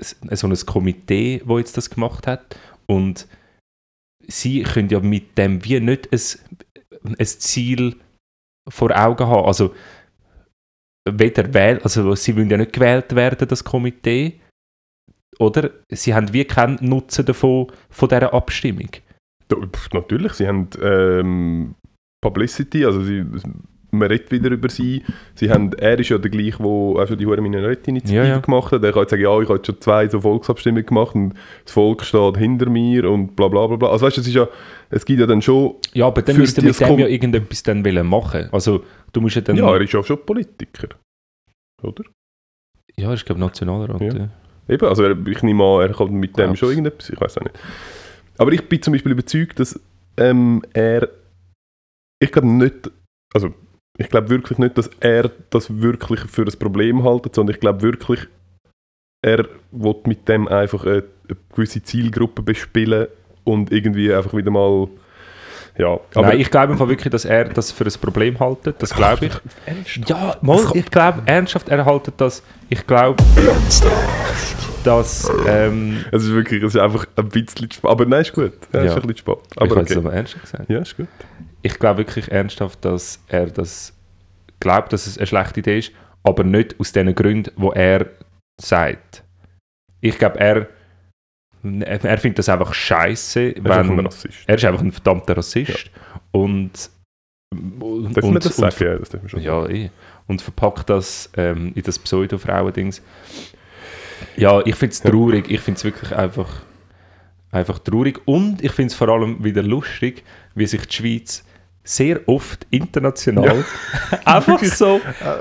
so ein Komitee, das jetzt das gemacht hat und sie können ja mit dem wie nicht ein, ein Ziel vor Augen haben. Also, weder wähl, also sie wollen ja nicht gewählt werden, das Komitee, oder? Sie haben wie keinen Nutzen davon, von dieser Abstimmung. Natürlich, sie haben ähm, Publicity, also sie, man redet wieder über sie. sie haben, er ist ja der gleiche, der auch schon die Hure Minarett-Initiative Ja, ja. gemacht hat. Er kann jetzt sagen, ja, ich habe jetzt schon zwei so Volksabstimmungen gemacht und das Volk steht hinter mir und bla bla bla bla. Also weißt du, es ist ja, es gibt ja dann schon, Ja, aber dann müsste mit dem ja irgendetwas dann wollen machen. Also, du musst ja dann... ja, er ist ja schon Politiker, oder? ja er ist, glaube ich, Nationalrat. Ja. Ja. Eben, also er, ich nehme an, er kann mit dem Glaub's. schon irgendetwas, ich weiß auch nicht. Aber ich bin zum Beispiel überzeugt, dass ähm, er, ich glaube nicht, also ich glaube wirklich nicht, dass er das wirklich für ein Problem hält, sondern ich glaube wirklich, er will mit dem einfach eine, eine gewisse Zielgruppe bespielen und irgendwie einfach wieder mal ja, aber Nein, ich glaube einfach wirklich, dass er das für ein Problem haltet. Das glaube ich. Ja, mal, ich glaube ernsthaft, er haltet das. Ich glaube, dass. Ähm, es ist wirklich, es ist einfach ein bisschen spät. Aber nein, ist gut. Ja, Ja. ist ein bisschen spät. aber Aber ich habe es okay. aber ernst gesagt. Ja, ist gut. Ich glaube wirklich ernsthaft, dass er das glaubt, dass es eine schlechte Idee ist, aber nicht aus den Gründen, wo er sagt. Ich glaube, er, er, findet das einfach scheiße, Er ist einfach wenn er ist einfach ein verdammter Rassist und und, Darf man das und, sagen? Ja, das wir schon Ja, eh. Und verpackt das ähm, in das Pseudo-Frauen-Dings. Ja, ich finde es Ja. traurig. Ich finde es wirklich einfach, einfach traurig. Und ich finde es vor allem wieder lustig, wie sich die Schweiz sehr oft international einfach so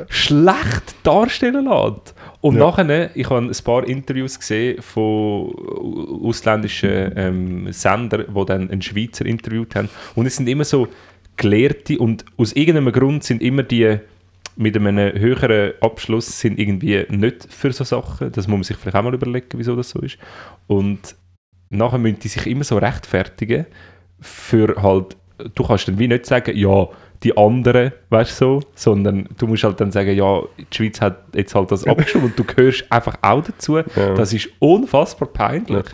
schlecht darstellen lässt. Und Ja. nachher, ich habe ein paar Interviews gesehen von ausländischen ähm, Sendern, die dann einen Schweizer interviewt haben. Und es sind immer so Gelehrte und aus irgendeinem Grund sind immer die mit einem höheren Abschluss sind irgendwie nicht für so Sachen. Das muss man sich vielleicht auch mal überlegen, wieso das so ist. Und nachher müssen die sich immer so rechtfertigen für halt, du kannst dann wie nicht sagen, ja, die anderen, weißt du so, sondern du musst halt dann sagen, ja, die Schweiz hat jetzt halt das abgestimmt und du gehörst einfach auch dazu. Ja. Das ist unfassbar peinlich.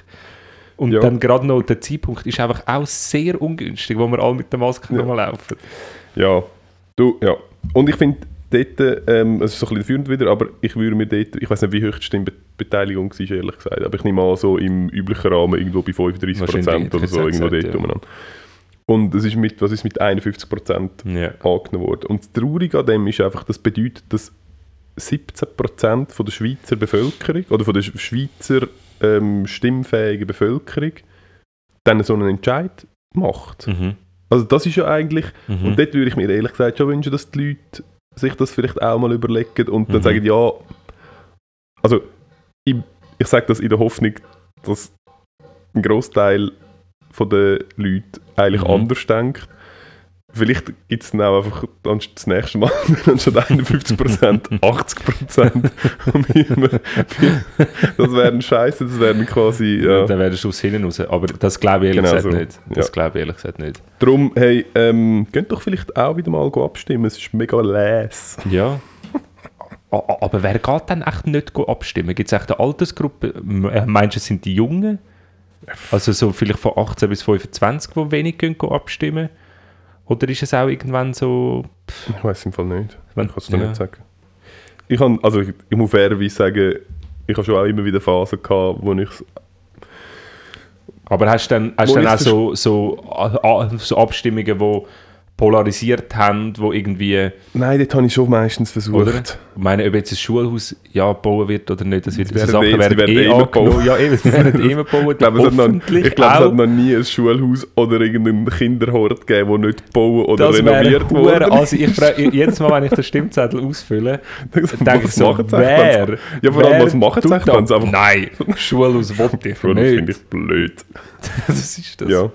Und Ja. dann gerade noch der Zeitpunkt ist einfach auch sehr ungünstig, wo wir alle mit der Maske Ja. laufen. Ja, du, ja. Und ich finde, dort, ähm, es ist so ein bisschen führend wieder, aber ich würde mir dort, ich weiß nicht, wie hoch die Stimmbeteiligung war, ehrlich gesagt, aber ich nehme an, so im üblichen Rahmen irgendwo bei 35% Wahrscheinlich, oder so, irgendwo dort ja. umeinander. Und es ist mit, was ist mit 51% Ja. angenommen worden. Und das Traurige an dem ist einfach, das bedeutet, dass 17% von der Schweizer Bevölkerung oder von der Schweizer ähm, stimmfähigen Bevölkerung dann so einen Entscheid macht. Mhm. Also das ist ja eigentlich, Mhm. und dort würde ich mir ehrlich gesagt schon wünschen, dass die Leute sich das vielleicht auch mal überlegen und dann Mhm. sagen, ja, also ich, ich sage das in der Hoffnung, dass ein Großteil von den Leuten eigentlich Mhm. anders denkt. Vielleicht gibt es dann auch einfach dann das nächste Mal anstatt 51% 80%. Und wir- das wäre scheiße, das wäre quasi. Ja. Dann wäre der Schuss hinten raus. Aber das glaube ich ehrlich Genau gesagt so. nicht. Das Ja. glaube ich ehrlich gesagt nicht. Darum, hey, ähm, könnt doch vielleicht auch wieder mal abstimmen, es ist mega les. Ja. Aber wer geht dann echt nicht abstimmen? Gibt es echt eine Altersgruppe? Äh, Meinst du, es sind die Jungen? Also so vielleicht von 18 bis 25, die wenig gehen go abstimmen? Oder ist es auch irgendwann so... Ich weiß im Fall nicht. Wenn- ich kann es dir ja. nicht sagen. Ich, kann, also ich, ich muss fairerweise sagen, ich habe schon auch immer wieder Phasen gehabt, wo ich Aber hast du dann, hast Wo dann auch so, so, a- a- so Abstimmungen, die polarisiert haben, wo irgendwie... Nein, das habe ich schon meistens versucht. Oder? Ich meine, ob jetzt ein Schulhaus ja gebaut wird oder nicht, das wird werden Sachen eh- werden werden eh eh immer angenommen. gebaut. Ja, eben, sie werden eh immer gebaut. Ich glaube, es, hat noch, ich glaube, es hat noch nie ein Schulhaus oder irgendeinen Kinderhort gegeben, der nicht gebaut oder das renoviert wurde. also ich frage, jedes Mal, wenn ich den Stimmzettel ausfülle, denke ich so, wer, Ja, vor allem, was machen sie das? einfach- Nein, Schulhaus wollte ich Bro, das finde nicht. ich blöd. Das ist das. Ja.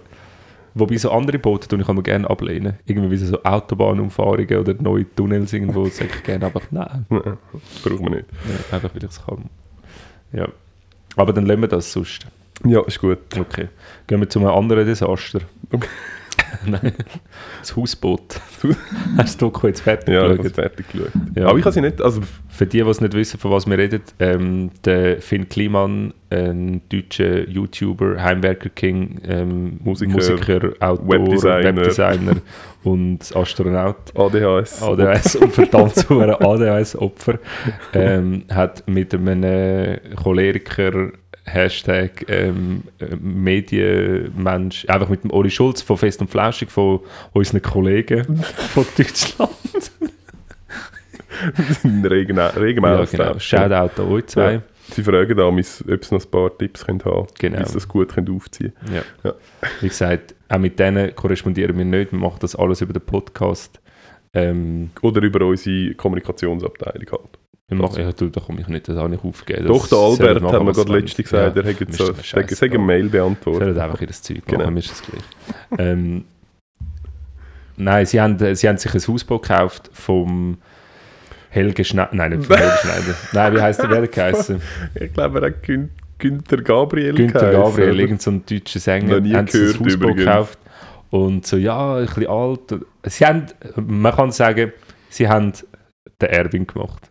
Wobei so andere Boote tue ich immer gerne ablehnen. Irgendwie wie so Autobahnumfahrungen oder neue Tunnels irgendwo, sage ich gerne einfach nein. Nein, braucht man nicht. Ja, einfach weil ich es kann. Ja. Aber dann lassen wir das sonst. Ja, ist gut. Okay. Gehen wir zu einem anderen Desaster. Okay. Nein. Das Hausboot. Hast du Doku jetzt fertig Ja, ich habe geschaut? es fertig geschaut. Ja. Aber ich habe sie nicht, also Für die, die es nicht wissen, von was wir reden, ähm, der Finn Kliman, ein deutscher YouTuber, Heimwerker King, ähm, Musiker, Musiker, Autor, Webdesigner. Webdesigner und Astronaut. ADHS. ADHS und verdammt zu einem ADHS-Opfer ähm, hat mit einem Choleriker Hashtag ähm, äh, Medienmensch, einfach mit dem Uli Schulz von Fest und Flauschig, von unseren Kollegen von Deutschland. Regen, Regen ja, genau. Shoutout an euch zwei. Ja. Sie fragen damals, ob sie noch ein paar Tipps können haben Genau. wie sie das gut können aufziehen Ja. Ja. Wie gesagt, auch mit denen korrespondieren wir nicht. Wir machen das alles über den Podcast. Ähm, Oder über unsere Kommunikationsabteilung halt. Wir machen, ja, du, da komme ich nicht, das habe ich aufgegeben. Doch, der Albert machen, hat mir was gerade wollen. gesagt, Ja, er hätte mir so, eine Mail beantwortet. Sollen einfach ihr Zeug Genau. machen, mir ist das gleich. ähm, Nein, sie haben, sie haben sich ein Hausboot gekauft vom Helge Schneider. Nein, nicht vom Helge Schneider. Nein, wie heißt der Wer geheißen? Ich glaube, er hat Gün Günther Gabriel Günther Gabriel, oder? irgend so ein deutscher Sänger. Nie haben sie ein gehört Hausboot übrigens. gekauft. Und so, ja, ein bisschen alt. Sie haben, man kann sagen, sie haben den Erwin gemacht.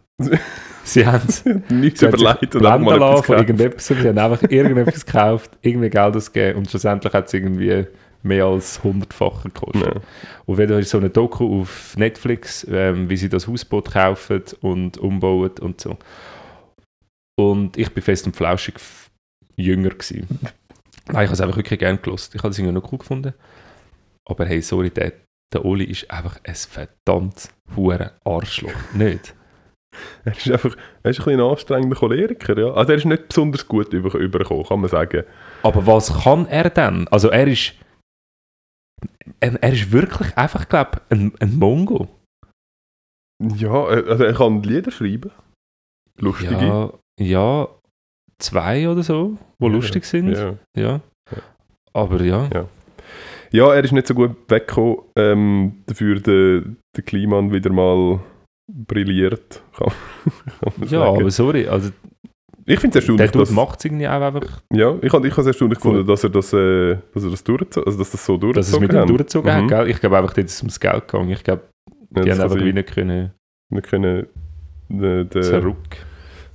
Sie haben Nichts haben sich überlegt und blenden mal etwas von irgendetwas. Sie haben einfach irgendetwas gekauft, irgendwie Geld ausgegeben und schlussendlich hat es irgendwie mehr als hundertfach gekostet. Ja. Und wenn du so eine Doku auf Netflix, ähm, wie sie das Hausboot kaufen und umbauen und so. Und ich bin fest und flauschig jünger gewesen. Nein, ich habe es einfach wirklich gerne gelost. Ich habe es irgendwie noch cool gefunden. Aber hey, sorry, der, der Oli ist einfach ein verdammt hure Arschloch. Nicht? Er ist einfach er ist ein, bisschen ein anstrengender Choleriker. Ja. Also er ist nicht besonders gut über, übergekommen, kann man sagen. Aber was kann er denn? Also er ist. Er, er ist wirklich einfach, glaube ich, ein, ein Mongo. Ja, er- also er kann Lieder schreiben. Lustige. Ja, ja, zwei oder so, die Ja, lustig sind. Ja. Ja. Aber ja. Ja. ja, er ist nicht so gut weggekommen. Ähm, dafür der, der Kliman wieder mal brilliert. Kann, kann Ja, sagen. aber sorry, also ich finde es der erstaunlich, Dude dass, macht es irgendwie auch einfach, ja, ich habe ich es erstaunlich Gut. gefunden, dass er das, äh, dass er das also dass das so durchgezogen dass es mit ihm durchgezogen Mhm. hat. Gell? Ich glaube einfach, dort ist es ums Geld gegangen. Ich glaube, Ja, die das haben einfach wie nicht können Wir können äh, der- zurück.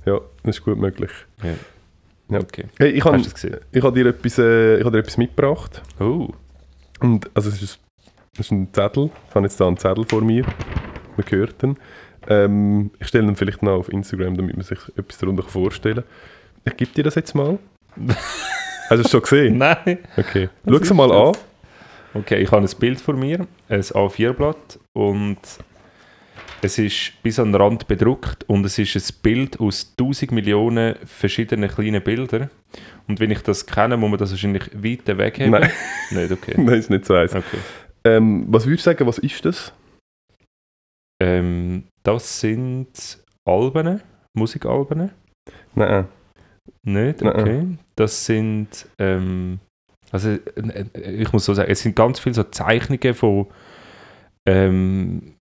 Ja, das ist gut möglich. Ja. Okay. Hey, ich habe hab dir, etwas, äh, ich hab dir etwas mitgebracht. Oh, Und, also es ist, es ist ein Zettel. Ich habe jetzt da einen Zettel vor mir. Man hört ihn. Ähm, ich stelle ihn vielleicht noch auf Instagram, damit man sich etwas darunter vorstellen kann. Ich gebe dir das jetzt mal. Hast du es schon gesehen? nein. Okay. Schau es mal an. das? Okay, ich habe ein Bild vor mir, ein A4-Blatt und es ist bis an den Rand bedruckt und es ist ein Bild aus 1000 Millionen verschiedenen kleinen Bildern. Und wenn ich das kenne, muss man das wahrscheinlich weit wegheben. Nein. Nicht, okay. Nein, ist nicht so eins. okay. Ähm, was würdest du sagen, was ist das? Ähm, das sind Alben, Musikalben. Nein. Nicht? Nein. Okay. Das sind, ähm, also äh, äh, ich muss so sagen, es sind ganz viele so Zeichnungen von, ähm,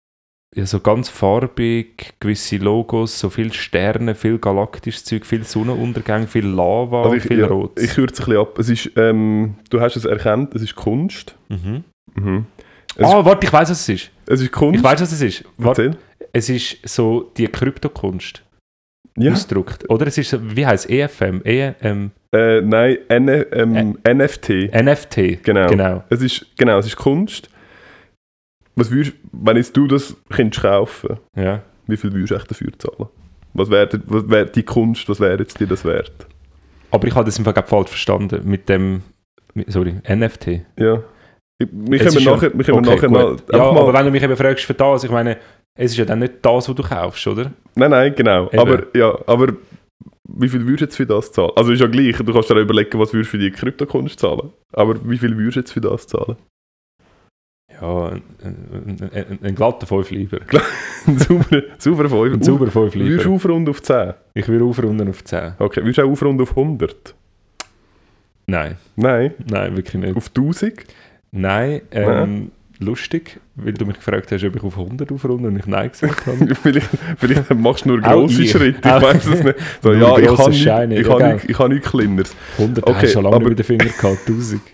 ja, so ganz farbig, gewisse Logos, so viele Sterne, viel galaktisches Zeug, viel Sonnenuntergang, viel Lava, Also ich, viel ja, Rot. ich kürze ein bisschen ab. Es ist, ähm, du hast es erkannt, es ist Kunst. mhm. Mhm. Es, Ah, warte, ich weiß, was es ist. Es ist Kunst. Ich weiß, was es ist. Warte, es ist so die Kryptokunst Ja. ausgedruckt. Oder es ist, so- wie heißt es? EFM? EM, Äh, nein, N ähm, NFT. NFT. Genau. genau. Es ist, genau, es ist Kunst. Was würdest, wenn jetzt du das könntest kaufen, Ja. wie viel würdest du echt dafür zahlen? Was wäre was wär die Kunst, was wäre jetzt dir das wert? Aber ich habe das im Fall falsch verstanden mit dem, mit, sorry, NFT. Ja. Ich- Es können nachher, wir können Okay, nachher noch, Ja, aber wenn du mich eben fragst für das, ich meine, es ist ja dann nicht das, was du kaufst, oder? Nein, nein, genau. Eben. Aber, ja, aber wie viel würdest du jetzt für das zahlen? Also ist ja gleich, du kannst dir überlegen, was würdest du für die Kryptokunst zahlen. Aber wie viel würdest du jetzt für das zahlen? Ja, ein, ein, ein, ein glatter 5 lieber. Ein sauberer, sauberer Fünfer. Ein sauber 5 Würdest lieber. du aufrunden auf 10? Ich will aufrunden auf 10. Okay, würdest du auch aufrunden auf 100? Nein, Nein. nein, wirklich nicht. Auf 1000? Nein, ähm, lustig, weil du mich gefragt hast, ob ich auf 100 aufrunde und ich Nein gesagt habe. vielleicht, vielleicht machst du nur grosse ich. Schritte, ich weiß es nicht. So, ja, ich habe nicht, Scheine, ich ja, nicht, ich nicht Kleineres. 100 Okay, hast du schon lange aber- mit den Finger gehabt, 1000.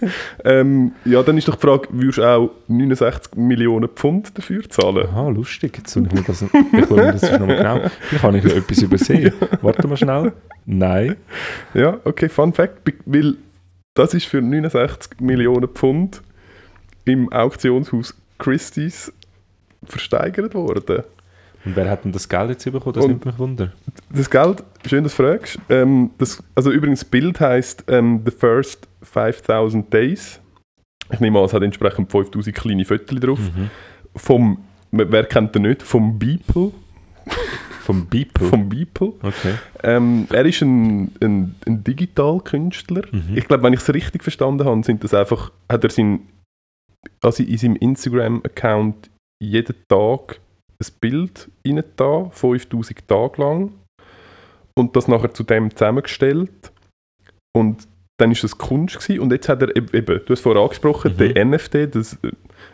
Ähm, ja, dann ist doch die Frage, würdest du auch 69 Millionen Pfund dafür zahlen? Aha, lustig. Jetzt soll ich mir das, ich schaue mir das nochmal genau. Vielleicht habe ich etwas übersehen. Warte mal schnell. Nein. Ja, okay, Fun Fact, weil das ist für 69 Millionen Pfund im Auktionshaus Christie's versteigert worden. Und wer hat denn das Geld jetzt bekommen? Das Und- nimmt mich wunder. Das Geld, schön, dass du fragst. Ähm, das, also übrigens, das Bild heisst ähm, The First 5000 Days. Ich nehme an, es hat entsprechend 5000 kleine Fotos drauf. Mhm. Vom, wer kennt den nicht? Vom Beeple. Vom Beeple? Vom Beeple. Okay. Ähm, er ist ein, ein, ein Digitalkünstler. Mhm. Ich glaube, wenn ich es richtig verstanden habe, sind das einfach, hat er sein, also in seinem Instagram-Account jeden Tag ein Bild rein da, 5000 Tage lang. Und das nachher zu dem zusammengestellt. Und dann ist das Kunst gewesen. Und jetzt hat er eben, eben du hast vorher angesprochen, Mhm. den NFT, das,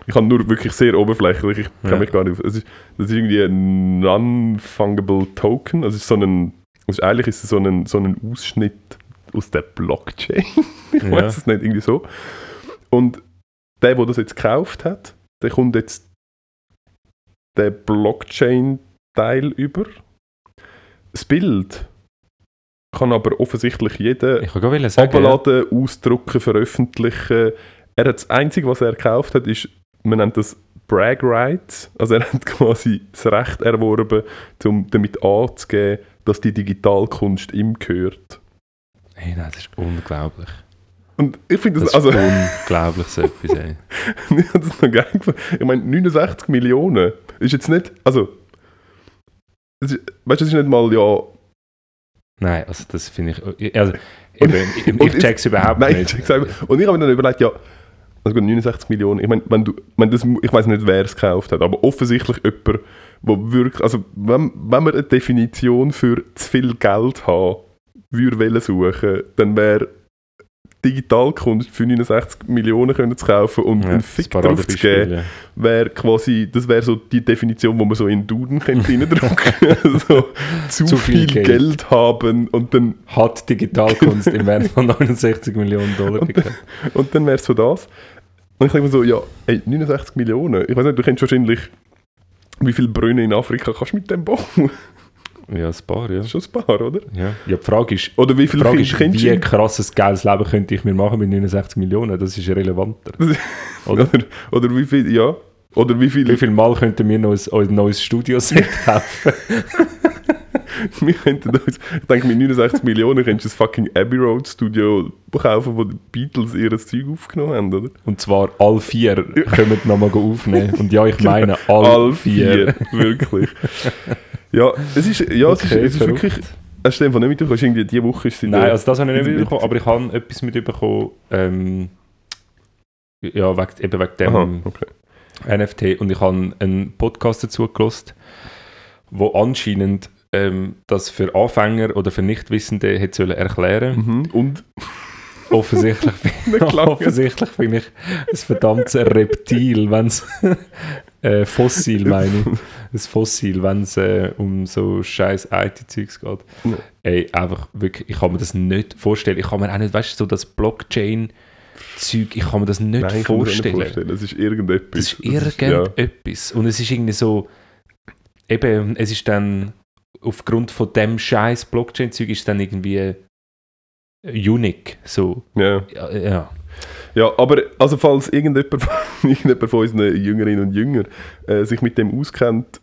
Ich habe nur wirklich sehr oberflächlich, ich kann Ja. mich gar nicht... Es ist, das ist irgendwie ein Non-Fungible Token, also ist so ein... Also eigentlich ist es so ein, so ein Ausschnitt aus der Blockchain. ich Ja. weiß es nicht, irgendwie so. Und der, der das jetzt gekauft hat, der kommt jetzt den Blockchain-Teil über. Das Bild kann aber offensichtlich jeder sagen, ja. abladen, ausdrucken, veröffentlichen. Er hat das Einzige, was er gekauft hat, ist, man nennt das Brag Rights. Also er hat quasi das Recht erworben, um damit anzugeben, dass die Digitalkunst ihm gehört. Hey, nein, das ist unglaublich. Und ich finde Das das, ist also, unglaublich so etwas, ey. ich habe das noch geil gefunden. Ich meine, 69 Millionen ist jetzt nicht, also, ist, weißt du, das ist nicht mal, ja, Nein, also das finde ich... Also, eben, ich, ich ist- check's überhaupt Nein, nicht. ich check's. Und ich habe mir dann überlegt, ja, also gut, 69 Millionen, ich meine, wenn du, wenn das, ich weiß nicht, wer es gekauft hat, aber offensichtlich jemand, wo wirklich, also wenn, wenn wir eine Definition für zu viel Geld haben, würde suchen, dann wäre Digitalkunst für 69 Millionen können zu kaufen und Ja, einen Fick drauf zu geben, ja. wäre quasi, das wäre so die Definition, wo man so in Duden könnte reindrücken so, zu, Zu viel, viel Geld. Geld. haben und dann Hat Digitalkunst im Wert von 69 Millionen Dollar Und- gekauft. Und dann wäre es so das. Und ich denke mir so, ja, ey, 69 Millionen. Ich weiß nicht, du kennst wahrscheinlich, wie viele Brunnen in Afrika kannst du mit dem bauen? Ja, ein paar, ja. Das ist schon ein paar, oder? Ja, ja die Frage ist, Oder wie die viele Frage ist wie krasses geiles Leben könnte ich mir machen mit 69 Millionen? Das ist relevanter. Oder, Oder? oder wie viel, ja. Oder wie viele, Wie viel Mal könnten wir noch ein, ein neues Studioset kaufen? wir könnten uns, ich denke, mit 69 Millionen könntest du das fucking Abbey Road Studio kaufen, wo die Beatles ihr Zeug aufgenommen haben, oder? Und zwar alle vier können nochmal aufnehmen. Und ja, ich meine alle, All vier. wirklich. Ja, es ist, ja, es ist, Okay, es ist wirklich, hast du den nicht mitbekommen? Irgendwie diese Woche ist sie in Nein, also das habe ich nicht mitbekommen, aber ich habe etwas mitbekommen, ähm, ja, wegen, eben wegen dem Aha, okay. NFT und ich habe einen Podcast dazu gelost, wo anscheinend ähm, das für Anfänger oder für Nichtwissende hätte sollen erklären. Mhm. Und Offensichtlich, gelangt. offensichtlich bin ich ein verdammtes Reptil, wenn es äh, Fossil meine ich. Ein Fossil, wenn es äh, um so scheiß IT-Zeugs geht. Ja. Ey, einfach wirklich, ich kann mir das nicht vorstellen. Ich kann mir auch nicht, weißt du, so das Blockchain-Zeug, ich kann mir das nicht Nein, ich kann mir das vorstellen. nicht vorstellen. Es ist irgendetwas. Das ist Es ja. irgendetwas. Und es ist irgendwie so, eben, es ist dann, aufgrund von dem scheiß Blockchain-Zeug ist dann irgendwie unique, so. Ja. Ja, ja. Ja, aber also falls irgendjemand, irgendjemand von unseren Jüngerinnen und Jüngern äh, sich mit dem auskennt,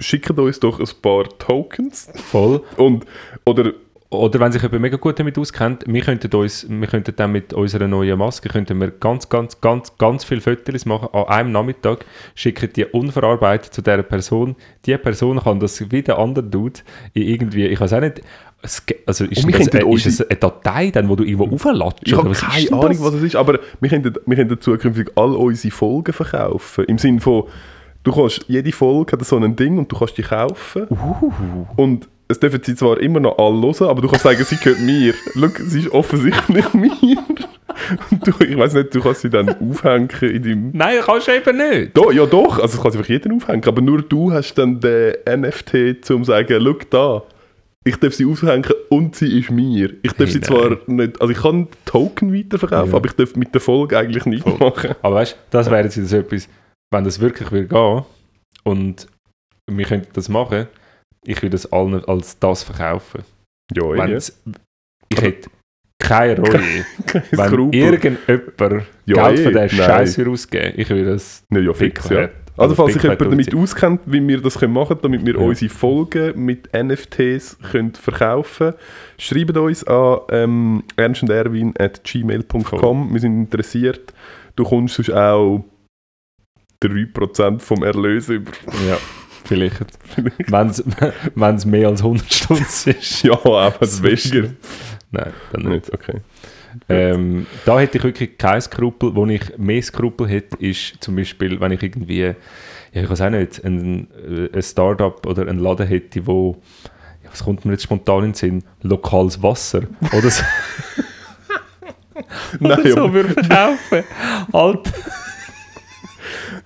schickt uns doch ein paar Tokens voll. und oder Oder wenn sich jemand mega gut damit auskennt, wir könnten, uns, wir könnten dann mit unserer neuen Maske könnten wir ganz, ganz, ganz, ganz viele Fotos machen an einem Nachmittag, schicken die unverarbeitet zu dieser Person. Die Person kann das wie der andere Dude in irgendwie, ich weiß auch nicht, es also ist, Und wir das, äh, ist es eine Datei, dann, wo du irgendwo aufladest? ich habe keine Ahnung, das? was es ist, aber wir könnten, wir könnten zukünftig all unsere Folgen verkaufen. Im Sinne von, du kannst, jede Folge hat so ein Ding und du kannst die kaufen. Uh. Und es dürfen sie zwar immer noch alle hören, aber du kannst sagen, sie gehört mir. Schau, sie ist offensichtlich mir. Und du, ich weiß nicht, du kannst sie dann aufhängen in deinem... Nein, kannst du eben nicht. Do, ja doch, also es kann sich einfach jeder aufhängen, aber nur du hast dann den NFT, um zu sagen, schau da, ich darf sie aufhängen und sie ist mir. Ich darf Hey, sie zwar nicht, also ich kann Token weiterverkaufen, Ja. aber ich darf mit der Folge eigentlich nichts machen. Aber weißt du, das wäre jetzt etwas, wenn das wirklich will gehen und wir könnten das machen, ich würde es allen als das verkaufen. Ja, Wenn's, ich hätte keine Reue, wenn irgendjemand Ja, Geld für eh, diesen nein. Scheiß würde ausgeben, ich würde das Ja, ja, fix, ja. Pickhard- Also falls sich jemand damit auskennt, wie wir das können machen können, damit wir Ja. unsere Folgen mit NFTs können verkaufen schreibt uns an ähm, ernstanderwin.gmail.com. Wir sind interessiert. Du kommst sonst auch 3% vom Erlös über. Ja, vielleicht. Wenn es mehr als 100 Stunden ist. ja, aber weniger. Nein, dann nicht. Nicht, okay. Ähm, da hätte ich wirklich kein Skrupel. Wo ich mehr Skrupel hätte, ist zum Beispiel, wenn ich irgendwie, ja, ich weiß auch nicht, ein, äh, ein Startup oder einen Laden hätte, wo, ja, was kommt mir jetzt spontan in den Sinn, lokales Wasser. Oder so, Nein, oder so würde verkaufen. Alter,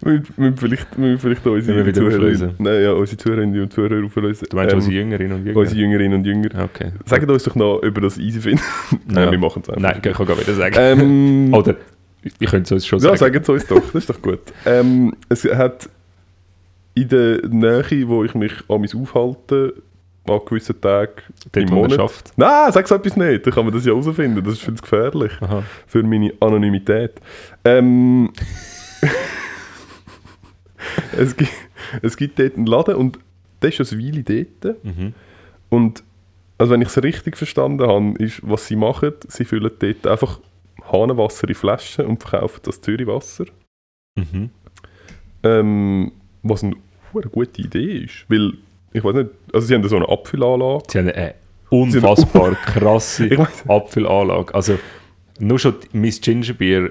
Wir müssen vielleicht, wir müssen vielleicht unsere Zuhörerinnen, nein, ja, unsere Zuhörerinnen und Zuhörer auflösen. Du meinst Ähm, unsere Jüngerinnen und Jünger? unsere Jüngerinnen und Jünger. Okay. Sagt uns doch noch, ihr das easy findet. Nein, Ja. wir machen es einfach. Nein, ich kann gar wieder sagen. Ähm, Oder, ich könnte es uns schon ja, sagen. sagen es uns doch, das ist doch gut. Ähm, es hat in der Nähe, wo ich mich an mich aufhalte, an gewissen Tagen Dort, im Monat. schafft. Nein, sag so etwas nicht, dann kann man das ja herausfinden, das ist viel zu gefährlich Aha. für meine Anonymität. Ähm, es, gibt, es gibt dort einen Laden und der ist schon eine Weile dort. Mhm. Und also wenn ich es richtig verstanden habe, ist, was sie machen, sie füllen dort einfach Hahnenwasser in Flaschen und verkaufen das Zürichwasser. Mhm. Ähm, was eine gute Idee ist. Weil, ich weiß nicht, also sie haben so eine Abfüllanlage. Sie haben eine unfassbar krasse Apfelanlage. Also, nur schon mein Gingerbier,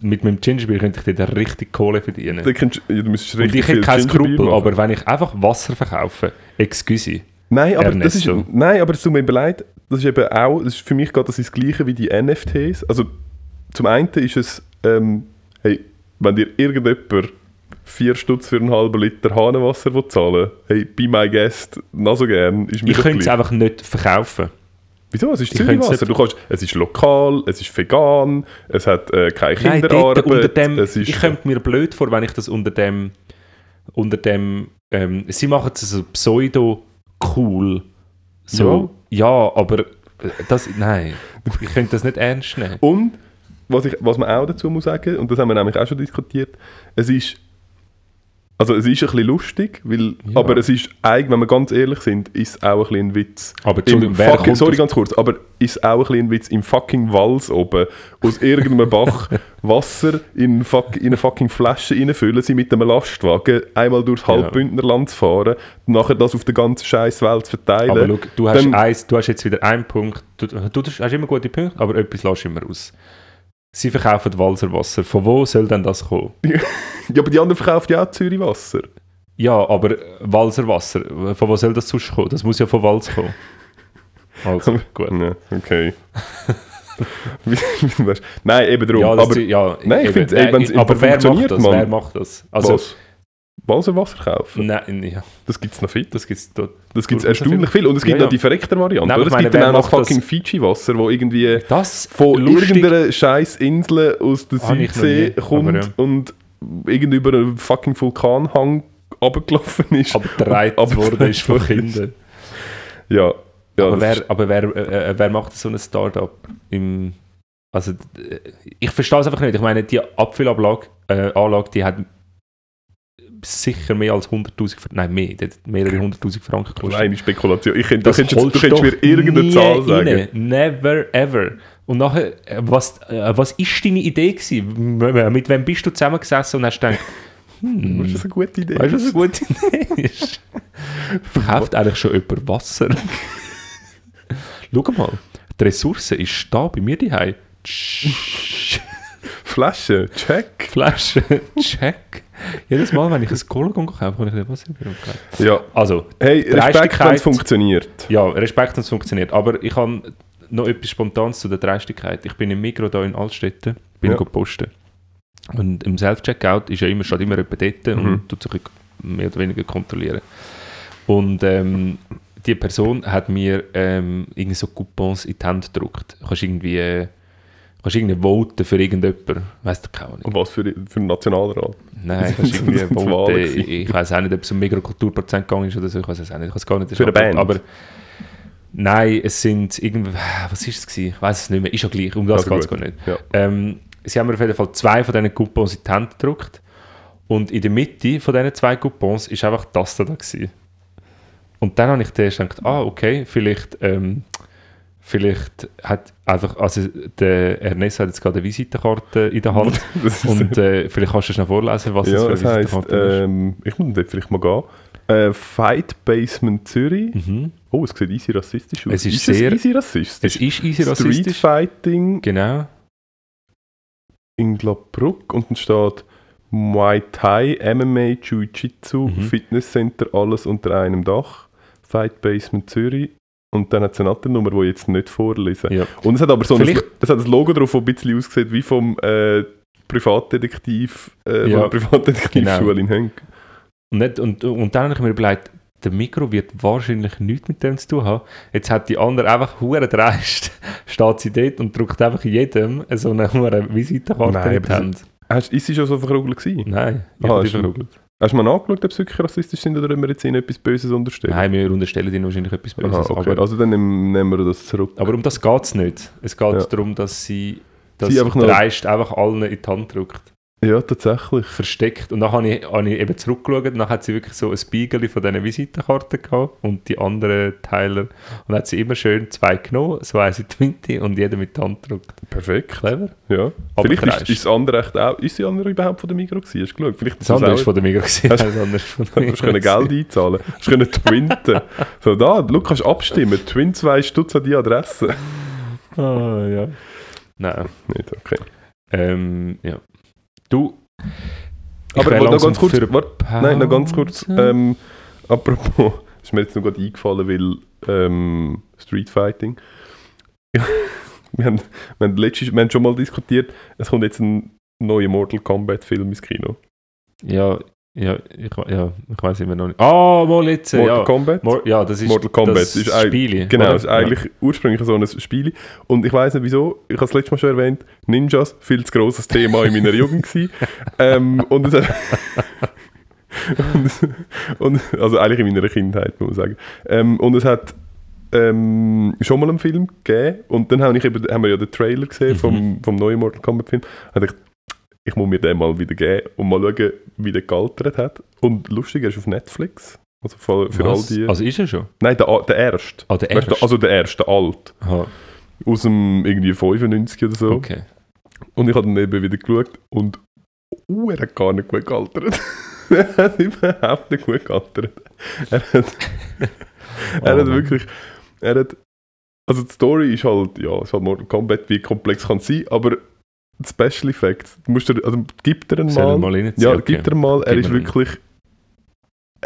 mit meinem Gingerbier könnte ich dort richtig Kohle verdienen. Da kennst, ja, du müsstest Und richtig ich hätte keinen Skrupel, aber wenn ich einfach Wasser verkaufe, excuse. Nein, aber das ist, Ernesto. nein, aber es tut mir leid, das ist eben auch, das ist für mich geht das das Gleiche wie die NFTs. Also zum einen ist es, ähm, hey, wenn dir irgendjemand 4 Stutz für einen halben Liter Hahnenwasser zahlen hey, be my guest, noch so gern, ist mir Ich könnte es einfach nicht verkaufen. Wieso? Es ist Zürichwasser. Du kannst, es ist lokal, es ist vegan, es hat äh, keine Nein, Kinderarbeit. unter dem, es ist, ich kommt mir blöd vor, wenn ich das unter dem, unter dem, ähm, sie machen es so pseudo cool. So, ja, aber äh, das, nein, ich könnte das nicht ernst nehmen. Und was, ich, was man auch dazu muss sagen, und das haben wir nämlich auch schon diskutiert, es ist, also es ist ein bisschen lustig, weil, Ja. aber es ist eigentlich, wenn wir ganz ehrlich sind, ist es auch ein bisschen ein Witz. Aber wer fucking, sorry, ganz kurz, aber ist auch ein bisschen ein Witz im fucking Wals oben aus irgendeinem Bach Wasser in, eine fuck, in eine fucking Flasche reinfüllen, sie mit einem Lastwagen einmal durchs Halbbündnerland zu fahren, nachher das auf der ganzen scheiß Welt zu verteilen. Aber schau, du hast, Dann- eins, du hast jetzt wieder einen Punkt, du, du hast immer gute Punkte, aber etwas lässt immer aus. Sie verkaufen Walserwasser. Von wo soll denn das kommen? ja, aber die anderen verkauft ja auch Zürichwasser. Ja, aber Walserwasser, von wo soll das sonst kommen? Das muss ja von Wals kommen. Also, gut. Ja, okay. Nein, eben darum. Ja, aber ja, Nein, ich eben, ey, nein, wenn's aber wer macht das? Wer macht das? Also, was? Walserwasser kaufen? nein, ja, Das gibt es noch viel. das gibt es dort. Das gibt es Gut, erstaunlich viel. Und es gibt Ja, noch die verreckte Variante. Nein? Es meine, gibt dann auch noch fucking Fiji-Wasser, wo irgendwie Das von lustig- irgendeiner scheiß Insel aus der Südsee kommt ja. und irgendwie über einen fucking Vulkanhang runtergelaufen ist. aber dreit gedreht ist von. Kindern. Ja. ja aber wer, aber wer, äh, äh, wer macht so ein Startup? Im, also, äh, ich verstehe es einfach nicht. Ich meine, die Abfüllanlage, äh, Anlage, die hat sicher mehr als 100'000, Fr- nein, mehr, die hat mehrere 100'000 Franken gekostet. Reine Spekulation. Ich könnte, du Das könntest, jetzt- du könntest mir irgendeine Zahl sagen. rein. Never ever. Und nachher, äh, was, äh, was ist deine Idee gewesen? Mit wem bist du zusammengesessen und hast gedacht, hm, Das ist eine gute Idee. weißt du, was eine gute Idee ist? Verkauft eigentlich schon jemand Wasser? Schau mal, die Ressource ist da bei mir daheim. Flasche, check. Flasche, check. Jedes Mal, wenn ich ein Cola kaufe, kann ich nicht Wasser kaufen. Ja. Also, Hey, Respekt, wenn es funktioniert. Ja, Respekt, dass es funktioniert. Aber ich habe noch etwas Spontanes zu der Dreistigkeit. Ich bin im Mikro hier in Altstetten, bin Ja. posten. Und im Self-Checkout ist ja immer, steht immer jemand dort Mhm. und tut sich mehr oder weniger kontrollieren. Und ähm, die Person hat mir ähm, irgendwie so Coupons in die Hand gedruckt. Du kannst irgendwie, äh, kannst irgendwie voten für irgendjemanden. Weißt du keine Ahnung. Und was für, für einen Nationalrat? Nein, kannst irgendwie voten. Ich, weiß auch nicht, ob es um Mikrokulturprozent gegangen ist oder so. Ich weiß es auch nicht. Ich weiß gar nicht. Für eine Band? Aber nein, es sind irgendwie. Was ist es gewesen? Ich weiß es nicht mehr. Ist ja gleich. Um das Also geht es gar nicht. Ja. Ähm, sie haben mir auf jeden Fall zwei von diesen Coupons in die Hand gedruckt. Und in der Mitte von diesen zwei Coupons ist einfach das da. Gewesen. Und dann habe ich gedacht, ah, okay, vielleicht, ähm, vielleicht hat einfach, also der Ernest hat jetzt gerade eine Visitenkarte in der Hand Das ist, und äh, vielleicht kannst du schnell vorlesen, was ja, das es für eine heisst, Visitenkarte ähm, ich muss dort vielleicht mal gehen. Äh, Fight Basement Zürich. ist. Mhm. Oh, es sieht easy rassistisch aus. Es ist sehr- es easy Es rassistisch? ist easy Street rassistisch. Fighting Genau. in Glabrück und dann steht Muay Thai, MMA, Jiu-Jitsu, Mhm. Fitnesscenter, alles unter einem Dach. Fight Basement Zürich. Und dann hat es eine andere Nummer, die ich jetzt nicht vorlesen. Ja. Und es hat aber so ein, es hat ein Logo drauf, das ein bisschen aussieht wie vom äh, Privatdetektiv, äh, Ja, von der Privatdetektivschule in Henk. Und, nicht, und, und dann habe ich mir überlegt, der Mikro wird wahrscheinlich nichts mit dem zu tun haben. Jetzt hat die andere einfach hure dreist, steht sie dort und drückt einfach jedem so eine hure Visitenkarte Nein, in die Hand. Hast, ist sie schon so verkrugelt gewesen? Nein, ich Ah, habe die ist schon- verkugelt. Hast du mal nachgeschaut, ob sie wirklich rassistisch sind oder ob wir jetzt ihnen etwas Böses unterstellen? Nein, wir unterstellen ihnen wahrscheinlich etwas Böses. Aha, okay. aber, Also dann nehmen, wir das zurück. aber um das geht es nicht. Es geht Ja. darum, dass sie, dass Sie einfach dreist einfach allen in die Hand drückt. Ja, tatsächlich. versteckt. Und dann habe ich, habe ich eben zurückgeschaut und dann hat sie wirklich so ein Spiegel von diesen Visitenkarten gehabt und die anderen Teiler. Und hat sie immer schön zwei genommen, so eins in die Mitte und jeder mit der Hand gedrückt. Perfekt. Clever. Ja. Aber Vielleicht ist, ist das andere echt auch. Ist die andere überhaupt von der Migro gewesen? Hast du geschaut? Vielleicht Das andere auch- ist von der Migros. gewesen, Hast- das andere von der Du Migros. hast können Geld einzahlen. Du hast können twinten. So, da, du kannst abstimmen. Twin 2 Stutz an die Adresse. Ah, ja. Nein. Nicht, okay. Ähm, ja. Du. ich Aber noch ganz kurz. Warte, nein, noch ganz kurz. Ähm, apropos, ist mir jetzt noch gerade eingefallen, weil ähm, Street Fighting. wir, haben, wir, haben letztes, wir haben schon mal diskutiert, es kommt jetzt ein neuer Mortal Kombat Film ins Kino. Ja, ja, ich, ja, ich weiß immer noch nicht. Ah, mal jetzt. Mortal ja. Kombat? Mor ja, das ist Mortal Kombat das ist ein- Spiel. Genau, oder? es ist eigentlich ursprünglich so ein Spiel. Und ich weiß nicht wieso, ich habe es letztes Mal schon erwähnt, Ninjas, viel zu grosses Thema in meiner Jugend gewesen. ähm, und es und, und, also eigentlich in meiner Kindheit, muss man sagen. Ähm, und es hat ähm, schon mal einen Film gegeben und dann habe ich eben, haben wir ja den Trailer gesehen Mhm. vom, vom neuen Mortal Kombat Film. Und ich dachte, ich muss mir den mal wieder geben und mal schauen, wie der gealtert hat. Und lustig, er ist auf Netflix. Also für, für all die... Also ist er schon? Nein, der, der erste. Ah, der erste. also der erste, alt. Aha, Aus dem irgendwie 95 oder so. okay. Und ich habe dann eben wieder geschaut und uh, er hat gar nicht gut gealtert. er hat überhaupt nicht gut gealtert. Er hat, er hat wirklich, er hat, also die Story ist halt, ja, es ist halt Mortal Kombat, wie komplex kann es sein, aber Special Effects, du musst dir, also gibt er Soll mal, mal ja, Okay. gibt er mal, er Gib ist wirklich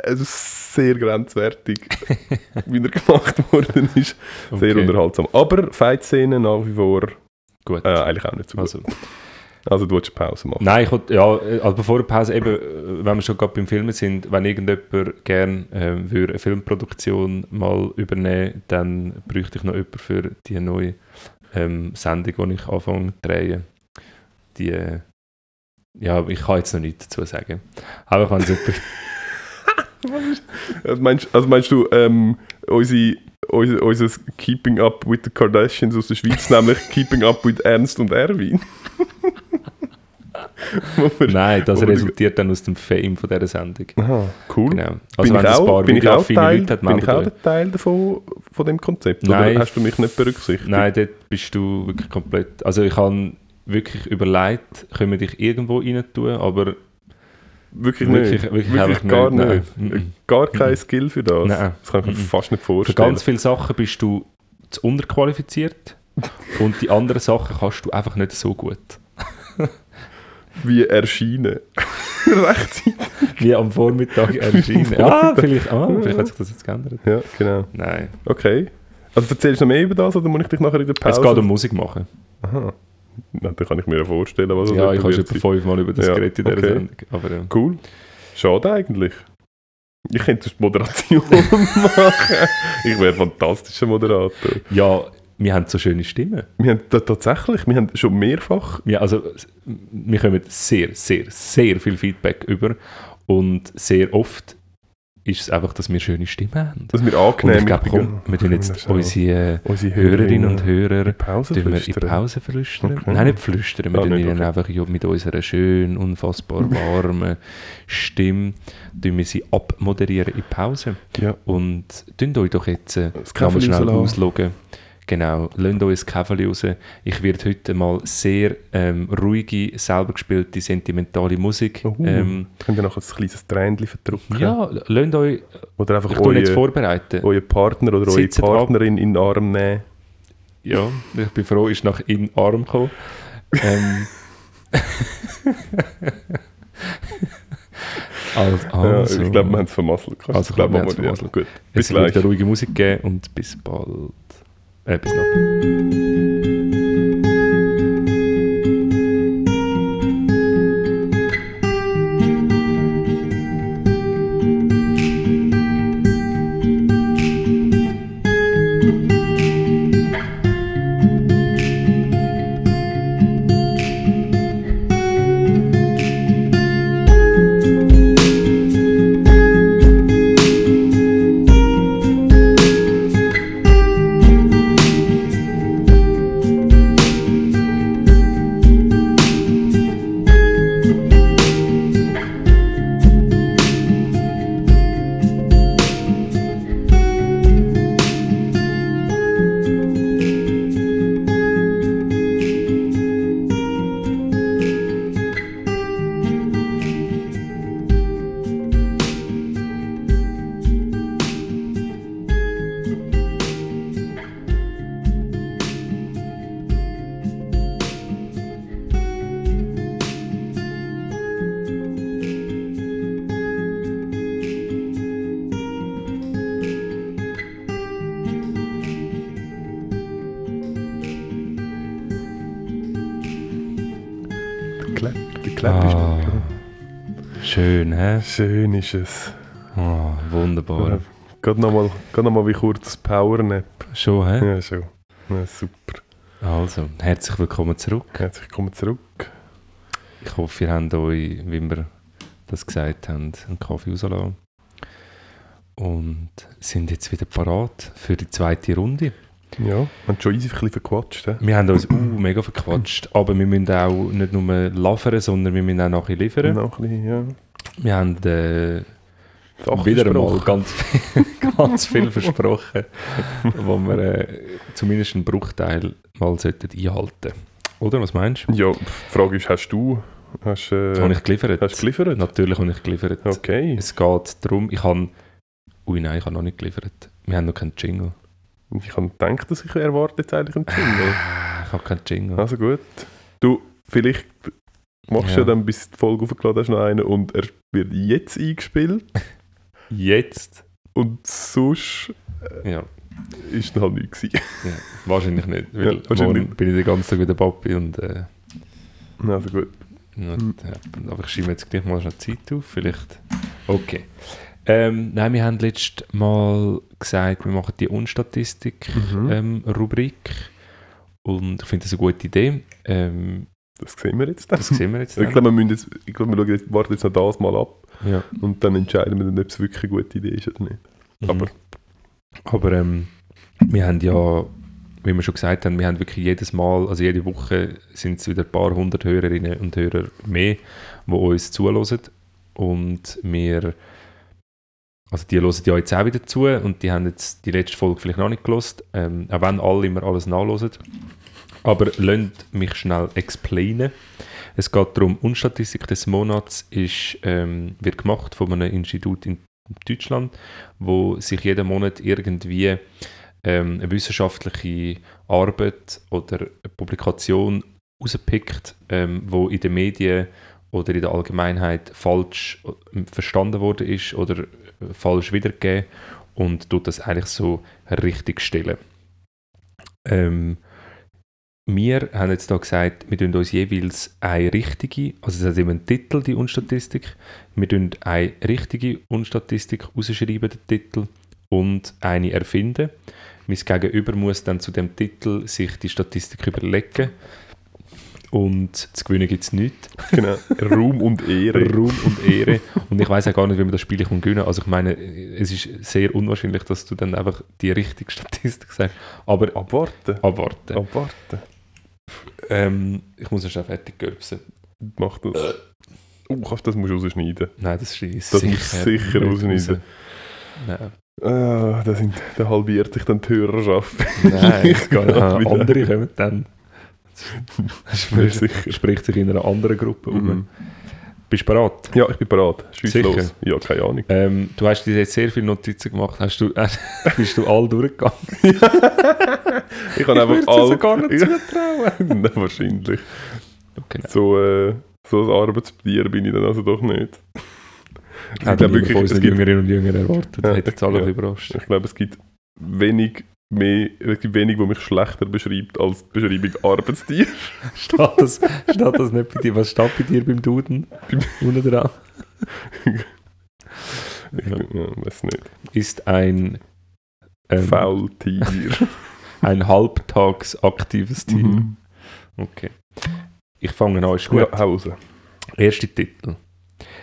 ist sehr grenzwertig, wie er gemacht worden ist. Sehr Okay, unterhaltsam. Aber Fight-Szenen nach wie vor Gut. äh, eigentlich auch nicht so gut. Also, Also du willst Pause machen. nein, ich wollte, ja, also bevor der Pause, eben, wenn wir schon gerade beim Filmen sind, wenn irgendjemand gerne äh, würde eine Filmproduktion mal übernehmen, dann bräuchte ich noch jemanden für die neue ähm, Sendung, die ich anfange zu drehen. Die, ja, ich kann jetzt noch nichts dazu sagen. Aber wenn es jemand Also meinst, also meinst du, ähm, unsere, unser, unser Keeping Up with the Kardashians aus der Schweiz, nämlich Keeping Up with Ernst und Erwin? Wir- Nein, das resultiert dann aus dem Fame von dieser Sendung. Aha, cool. Genau. bin Also wenn ich auch, paar bin ich auch, Teil, Leute hat, bin ich auch der Teil davon, von dem Konzept? Nein. Oder hast du mich nicht berücksichtigt? Nein, dort bist du wirklich komplett. Also ich habe wirklich überlegt, können wir dich irgendwo rein tun, aber Wirklich, nicht? wirklich, Wirklich gar nicht. nicht? Nein. Gar kein Skill für das? Nein. Das kann ich mir fast nicht Für vorstellen. ganz viele Sachen bist du zu unterqualifiziert und die anderen Sachen kannst du einfach nicht so gut. Wie erscheinen. Rechtzeitig. Wie am Vormittag erschienen. ah, vielleicht, ah, vielleicht hat sich das jetzt geändert. Ja, genau. Nein. Okay. Also erzählst du noch mehr über das oder muss ich dich nachher in der Pause... Es geht um Musik machen. Aha. Na, dann kann ich mir ja vorstellen, was das ja, ich habe schon fünfmal über das Ja, geredet in dieser okay. Sendung. Aber, ja. Cool. Schade eigentlich. Ich könnte die Moderation machen. Ich wäre ein fantastischer Moderator. ja, wir haben so schöne Stimmen. Wir haben ta- tatsächlich, wir haben schon mehrfach... Ja, also wir kommen sehr, sehr, sehr viel Feedback über und sehr oft ist es einfach, dass wir schöne Stimmen haben. Dass wir angenehm ich glaube, komm, wir tun jetzt unsere unsere Hörerinnen und Hörer in Pause in flüstern. Pause flüstern. Okay. Nein, nicht flüstern, wir Ah, tun ihnen okay. einfach mit unserer schönen, unfassbar warmen Stimme tun wir sie abmoderieren in Pause. Ja. Und tun euch doch jetzt äh, Das noch mal Käferli schnell ausloggen. Genau, lasst euch das Käferli raus. Ich werde heute mal sehr ähm, ruhige, selber gespielte, sentimentale Musik. Oh, Ähm, könnt ihr noch ein kleines Tränchen verdrücken? ja, lasst euch, Oder einfach ich euren vorbereiten. euren Partner oder eure Sitzt ab. Partnerin in den Arm nehmen. Ja, ich bin froh, ist nach in den Arm gekommen. ähm, also, Ja, also, ich glaube, wir haben es vermasselt. Also, das, glaub, wir wir- ja, vermasselt. Gut, es bis wird gleich. eine ruhige Musik geben und bis bald. Äh, schön, ist es. Ah, wunderbar. Geht nochmal noch wie kurz das Powernap. Schon, hä? Ja, schon. Ja, super. Also, herzlich willkommen zurück. Herzlich willkommen zurück. Ich hoffe, ihr habt euch, wie wir das gesagt haben, einen Kaffee rausgelassen. Und sind jetzt wieder parat für die zweite Runde. Ja, wir haben schon easy ein bisschen verquatscht. He? Wir haben uns uh, mega verquatscht, aber wir müssen auch nicht nur liefern, sondern wir müssen auch nachher liefern. Noch ein bisschen, ja. Wir haben äh, wieder einmal gesprochen. ganz, viel- ganz viel versprochen, wo wir äh, zumindest einen Bruchteil mal sollten einhalten Oder, was meinst du? Ja, die Frage ist, hast du... Hast, äh, Habe ich geliefert? hast du geliefert? Natürlich habe ich geliefert. Okay. Es geht darum, ich habe... Ui, nein, ich habe noch nicht geliefert. Wir haben noch keinen Jingle. Ich habe gedacht, dass ich erwarte jetzt eigentlich einen Jingle. Ah, Ich habe keinen Jingle. Also gut. Du, vielleicht machst du Ja. ja dann, bis die Folge aufgeladen hast, noch einen und er wird jetzt eingespielt Jetzt? und sonst Ja, ist dann halt nichts ja wahrscheinlich nicht. Weil Ja, wahrscheinlich bin ich den ganzen Tag wieder Papi und... Äh, Also gut. Ja, Mhm. ja, aber ich schiebe jetzt gleich mal schnell Zeit auf, vielleicht. Okay. Ähm, nein, wir haben letztes Mal gesagt, wir machen die Unstatistik-Rubrik. Mhm. und ich finde das eine gute Idee. Ähm, Das sehen wir jetzt dann. das sehen wir jetzt. Ich Dann. glaube, wir, müssen jetzt, ich glaube, wir schauen jetzt, warten jetzt noch das mal ab Ja. und dann entscheiden wir dann, ob es wirklich eine gute Idee ist oder nicht. Mhm. Aber Aber ähm, wir haben ja, wie wir schon gesagt haben, wir haben wirklich jedes Mal, also jede Woche sind es wieder ein paar hundert Hörerinnen und Hörer mehr, die uns zuhören. Und wir, also die hören ja jetzt auch wieder zu und die haben jetzt die letzte Folge vielleicht noch nicht gelost, ähm, auch wenn alle immer alles nachhören. Aber lasst mich schnell explainen. Es geht darum, Unstatistik des Monats ist, ähm, wird gemacht von einem Institut in Deutschland, wo sich jeden Monat irgendwie ähm, eine wissenschaftliche Arbeit oder eine Publikation rauspickt, ähm, wo in den Medien oder in der Allgemeinheit falsch äh, verstanden worden ist oder äh, falsch wiedergegeben und tut das eigentlich so richtig stellen. Ähm, wir haben jetzt da gesagt, wir tun uns jeweils eine richtige, also es hat immer einen Titel, die Unstatistik, wir tun eine richtige Unstatistik rausschreiben, den Titel, und eine erfinden. Mein Gegenüber muss dann zu dem Titel sich die Statistik überlegen. Und zu gewinnen gibt es nichts. genau, Ruhm und Ehre. Ruhm und Ehre. Und ich weiß auch gar nicht, wie man das Spiel kann gewinnen kann. Also ich meine, es ist sehr unwahrscheinlich, dass du dann einfach die richtige Statistik sagst. Aber Abwarten. abwarten. Abwarten. Ähm, ich muss schnell fertig göpsen. Mach das. Oh, kannst- das musst du rausschneiden. Nein, das ist Das musst du sicher rausschneiden. raus. Nein, Ah, da, sind, da halbiert sich dann die Hörerschaft. Nein Ich gar nicht. wieder. andere kommen dann. Mir sicher. Spricht sich in einer anderen Gruppe um. Bist du bereit? Ja, ich bin bereit. Schieß Sicher? los. Ja, keine Ahnung. Ähm, du hast dir jetzt sehr viele Notizen gemacht. Hast du, äh, bist du all durchgegangen? Ich Ich einfach es all... gar nicht zutrauen. Nein, wahrscheinlich. Nein. So, äh, so ein Arbeitstier bin ich dann also doch nicht. Ich glaube ich wirklich, es gibt, Jüngerinnen und Jüngern erwartet. Ja, Hätte jetzt alle ja. überrascht. ich glaube, es gibt wenig mehr, es gibt wenig, wo mich schlechter beschreibt als die Beschreibung Arbeitstier. Steht das, steht das nicht bei dir? Was steht bei dir beim Duden? Unten dran. Ich Ja. ja, weiß nicht. Ist ein, ähm, Faultier. ein halbtags aktives Team. Mhm. Okay. Ich fange an, ist gut. Ja, hau raus. Erster Titel.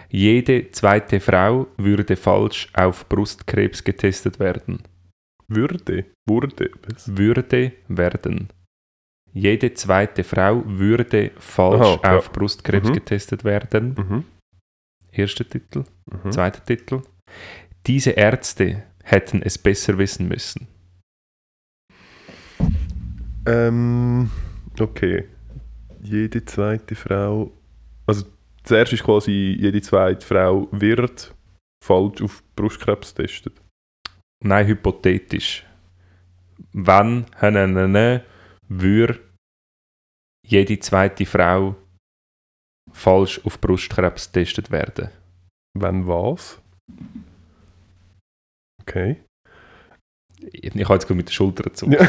Jede zweite Frau würde falsch auf Brustkrebs getestet werden. Würde. Wurde. Was? Würde werden. Jede zweite Frau würde falsch Aha, auf Brustkrebs Mhm. getestet werden. Mhm. Erster Titel. Mhm. Zweiter Titel. Diese Ärzte hätten es besser wissen müssen. Ähm, okay. Jede zweite Frau. Also, zuerst ist quasi, jede zweite Frau wird falsch auf Brustkrebs getestet. Nein, hypothetisch. Wenn, würde jede zweite Frau falsch auf Brustkrebs getestet werden. Wenn was? Okay. Ich, ich habe jetzt gerade mit der Schulter gezogen. Ja.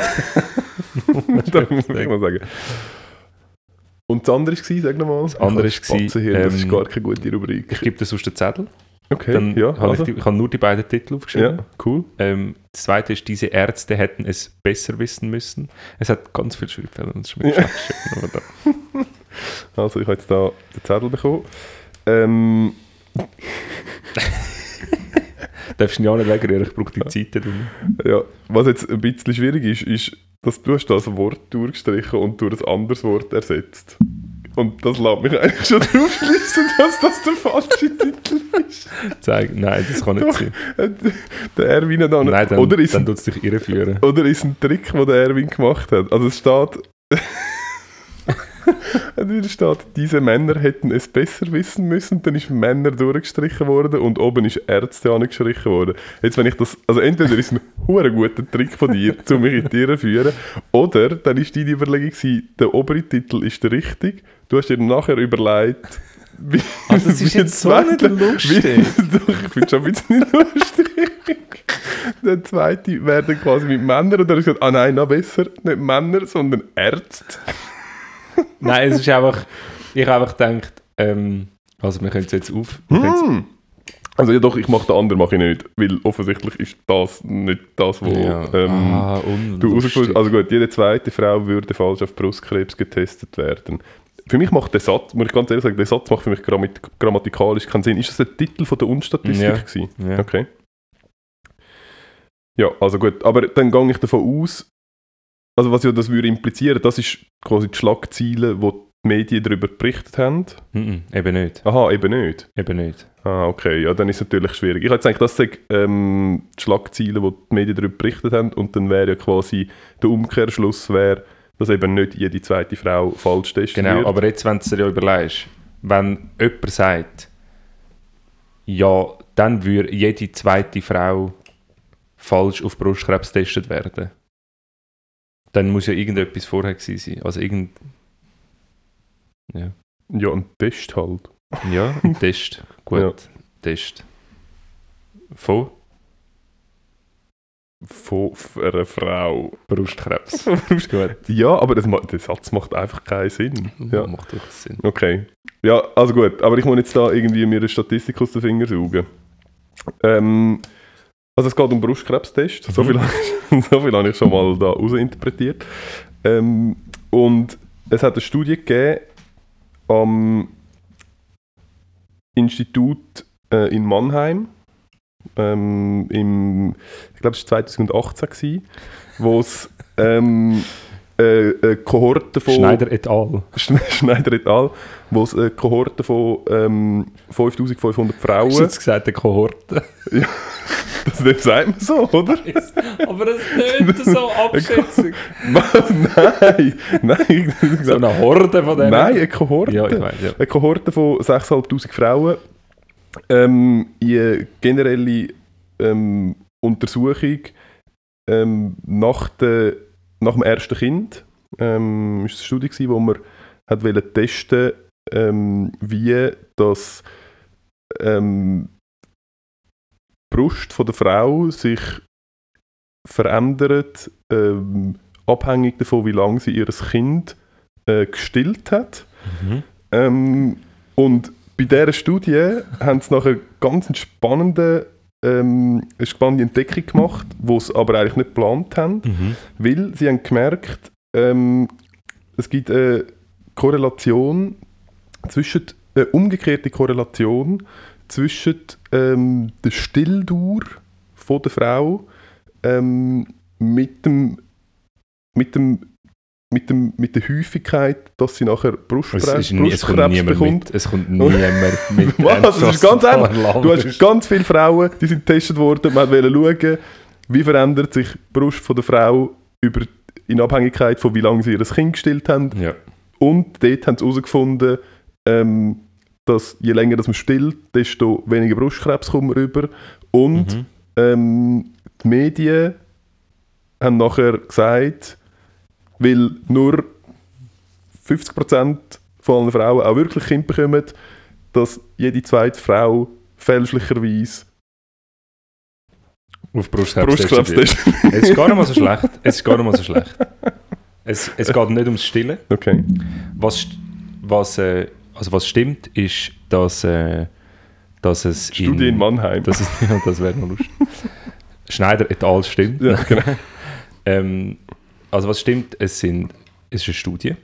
da muss ich mal sagen. Und das andere war, sag nochmal. Das andere war, Spatzenhirn, das ist ähm, gar keine gute Rubrik. Ich gebe dir sonst den Zettel. Okay, Dann ja, habe also. ich, die, ich habe nur die beiden Titel aufgeschrieben. ja, cool. Ähm, das zweite ist, diese Ärzte hätten es besser wissen müssen. Es hat ganz viele Schreibfehler und es ist mir da- Also ich habe jetzt da den Zettel bekommen. Ähm, Darfst du ja nicht wegrühren, ich brauche die Zeit ja, was jetzt ein bisschen schwierig ist, ist, dass du hast das Wort durchgestrichen und durch ein anderes Wort ersetzt. Und das lässt mich eigentlich schon darauf schließen, dass das der falsche Titel ist. Zeig, nein, das kann nicht Doch. sein. Der Erwin hat auch nicht. Nein, dann, oder, ist dann ein, tut es dich irreführen. oder ist ein Trick, den der Erwin gemacht hat. Also es steht. Entweder steht, diese Männer hätten es besser wissen müssen, dann ist Männer durchgestrichen worden und oben ist Ärzte angestrichen worden. Jetzt, wenn ich das, also entweder ist es ein hure guter Trick von dir, um mich in Irre zu führen, oder dann ist deine Überlegung gewesen, der obere Titel ist der richtige. Du hast dir nachher überlegt, wie, Ah, das ist jetzt so nicht lustig. Wie, doch, ich finde schon ein bisschen lustig. Der zweite wäre dann quasi mit Männern und dann hast du gesagt, ah nein, noch besser, nicht Männer, sondern Ärzte. Nein, es ist einfach, ich habe einfach gedacht, ähm, also wir können es jetzt auf. Hm. Also ja doch, ich mache den anderen mache ich nicht, weil offensichtlich ist das nicht das, was Ja. ähm, ah, du unlustig. rausgefunden Also gut, jede zweite Frau würde falsch auf Brustkrebs getestet werden. Für mich macht der Satz, muss ich ganz ehrlich sagen, der Satz macht für mich grammatikalisch keinen Sinn. Ist das der Titel von der Unstatistik Ja. gewesen? Ja. Okay. Ja, also gut, aber dann gehe ich davon aus, also was ja das würde implizieren, das ist quasi die Schlagziele, wo die Medien darüber berichtet haben. Mhm, eben nicht. Aha, eben nicht. Eben nicht. Ah, okay, ja, dann ist es natürlich schwierig. Ich hätte eigentlich, das sind ähm, die Schlagziele, die die Medien darüber berichtet haben und dann wäre ja quasi der Umkehrschluss wäre, dass eben nicht jede zweite Frau falsch testet Genau, wird. aber jetzt, wenn du dir ja überlegst, wenn jemand sagt, ja, dann würde jede zweite Frau falsch auf Brustkrebs getestet werden, dann muss ja irgendetwas vorher gewesen sein. Also irgend... Ja, Ja, ein Test halt. ja ein Test. Gut, Ja. Test. Von Von einer Frau. Brustkrebs. Gut. Ja, aber das, der Satz macht einfach keinen Sinn. Ja. Macht doch Sinn. Okay. Ja, also gut, aber ich muss jetzt da irgendwie mir eine Statistik aus den Fingern saugen. Ähm, also es geht um Brustkrebstest. So, Mhm. viel, so viel habe ich schon mal da rausinterpretiert. Ähm, und es hat eine Studie gegeben am Institut äh, in Mannheim. Ähm, im, ich glaube, es war 2018, gewesen, wo es ähm, äh, eine Kohorte von... Schneider et al. Schne- Schneider et al., wo es eine Kohorte von ähm, 5500 Frauen. Hast du jetzt gesagt, eine Kohorte? Das, das sagt man so, oder? Aber das ist so Abschätzung. Was? Nein! Nein! so eine Horde von denen. Nein, eine Kohorte. Ja, ich weiß, ja. Eine Kohorte von 6'500 Frauen. Ähm, in generelle ähm, Untersuchung ähm, nach, der, nach dem ersten Kind. Ähm, ist eine Studie, gewesen, wo man hat testen ähm, wie das ähm, die Brust von der Frau sich verändert, ähm, abhängig davon, wie lange sie ihr Kind äh, gestillt hat. Mhm. Ähm, und bei dieser Studie haben sie nachher ganz einen spannenden, ähm, eine spannende Entdeckung gemacht, die sie aber eigentlich nicht geplant haben, Mhm. weil sie haben gemerkt, ähm, es gibt eine Korrelation zwischen, eine umgekehrte Korrelation zwischen ähm, der Stilldauer von der Frau ähm, mit dem mit dem mit, dem, mit der Häufigkeit, dass sie nachher Es, Brustkrebs, nie, es kommt niemand bekommt. mit. Es kommt niemand mit. Was? Das ist ganz einfach. Du hast ganz viele Frauen, die sind getestet worden. Man wollte schauen, wie verändert sich die Brust von der Frau über, in Abhängigkeit von wie lange sie ihr Kind gestillt haben. Ja. Und dort haben sie herausgefunden, ähm, dass je länger das man stillt, desto weniger Brustkrebs kommt man rüber. Und Mhm. ähm, die Medien haben nachher gesagt, weil nur 50% von allen Frauen auch wirklich Kinder bekommen, dass jede zweite Frau fälschlicherweise Auf Brustkrebs. Brustkrebs testet. Es ist gar nicht mal so schlecht. Es ist gar nicht mal so schlecht. Es, es geht nicht ums Stillen. Okay. Was, was, äh, also was stimmt, ist, dass, äh, dass es Studie in Mannheim. Das, ist, ja, das wäre noch lustig. Schneider et al. stimmt. ja, genau. Ähm, also was stimmt, es, sind, es ist eine Studie.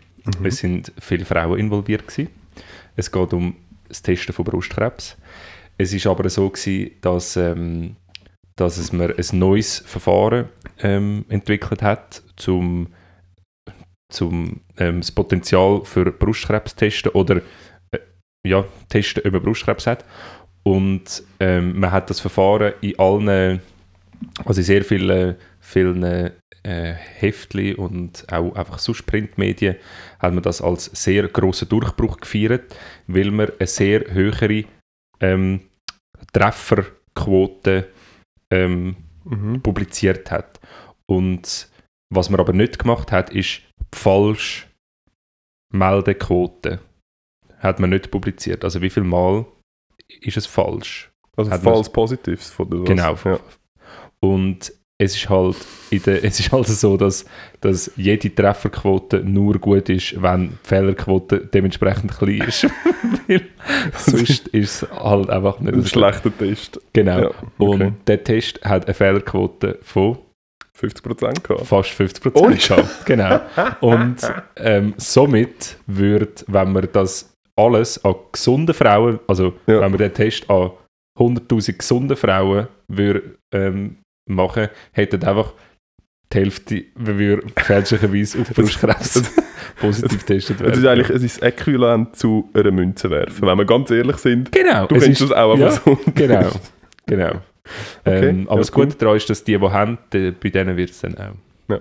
Es sind viele Frauen involviert gewesen. Es geht um das Testen von Brustkrebs. Es ist aber so gewesen, dass, ähm, dass es mir ein neues Verfahren ähm, entwickelt hat, zum, zum ähm, das Potenzial für Brustkrebs testen oder äh, ja, testen, ob man Brustkrebs hat. Und ähm, man hat das Verfahren in allen, also in sehr vielen, vielen äh, Heftli und auch einfach sonst Printmedien hat man das als sehr großen Durchbruch gefeiert, weil man eine sehr höhere ähm, Trefferquote ähm, Mhm. publiziert hat. Und was man aber nicht gemacht hat, ist die falsche Meldequote. Hat man nicht publiziert. Also wie viel Mal ist es falsch? Also False Positives von der Genau. Ja. Und es ist halt, in der, es ist halt so, dass, dass jede Trefferquote nur gut ist, wenn die Fehlerquote dementsprechend klein ist. Sonst ist es halt einfach nicht Ein so. schlechter Test. Genau. Ja, okay. Und der Test hat eine Fehlerquote von 50% gehabt. fast 50 Ohne Prozent gehabt. Genau. Und ähm, somit wird, wenn man das alles an gesunden Frauen, also Ja. wenn man den Test an 100.000 gesunden Frauen würde, ähm, machen, hätten einfach die Hälfte würde fälschlicherweise auf Brustkrebs positiv getestet Es werden. ist eigentlich es ist das Äquivalent zu einer Münze werfen. Wenn wir ganz ehrlich sind, genau. du es kennst das auch ja, einfach so. Genau. genau. Okay, Ähm, aber ja, das Gute daran ist, dass die, die haben, die, bei denen wird es dann auch. Ja.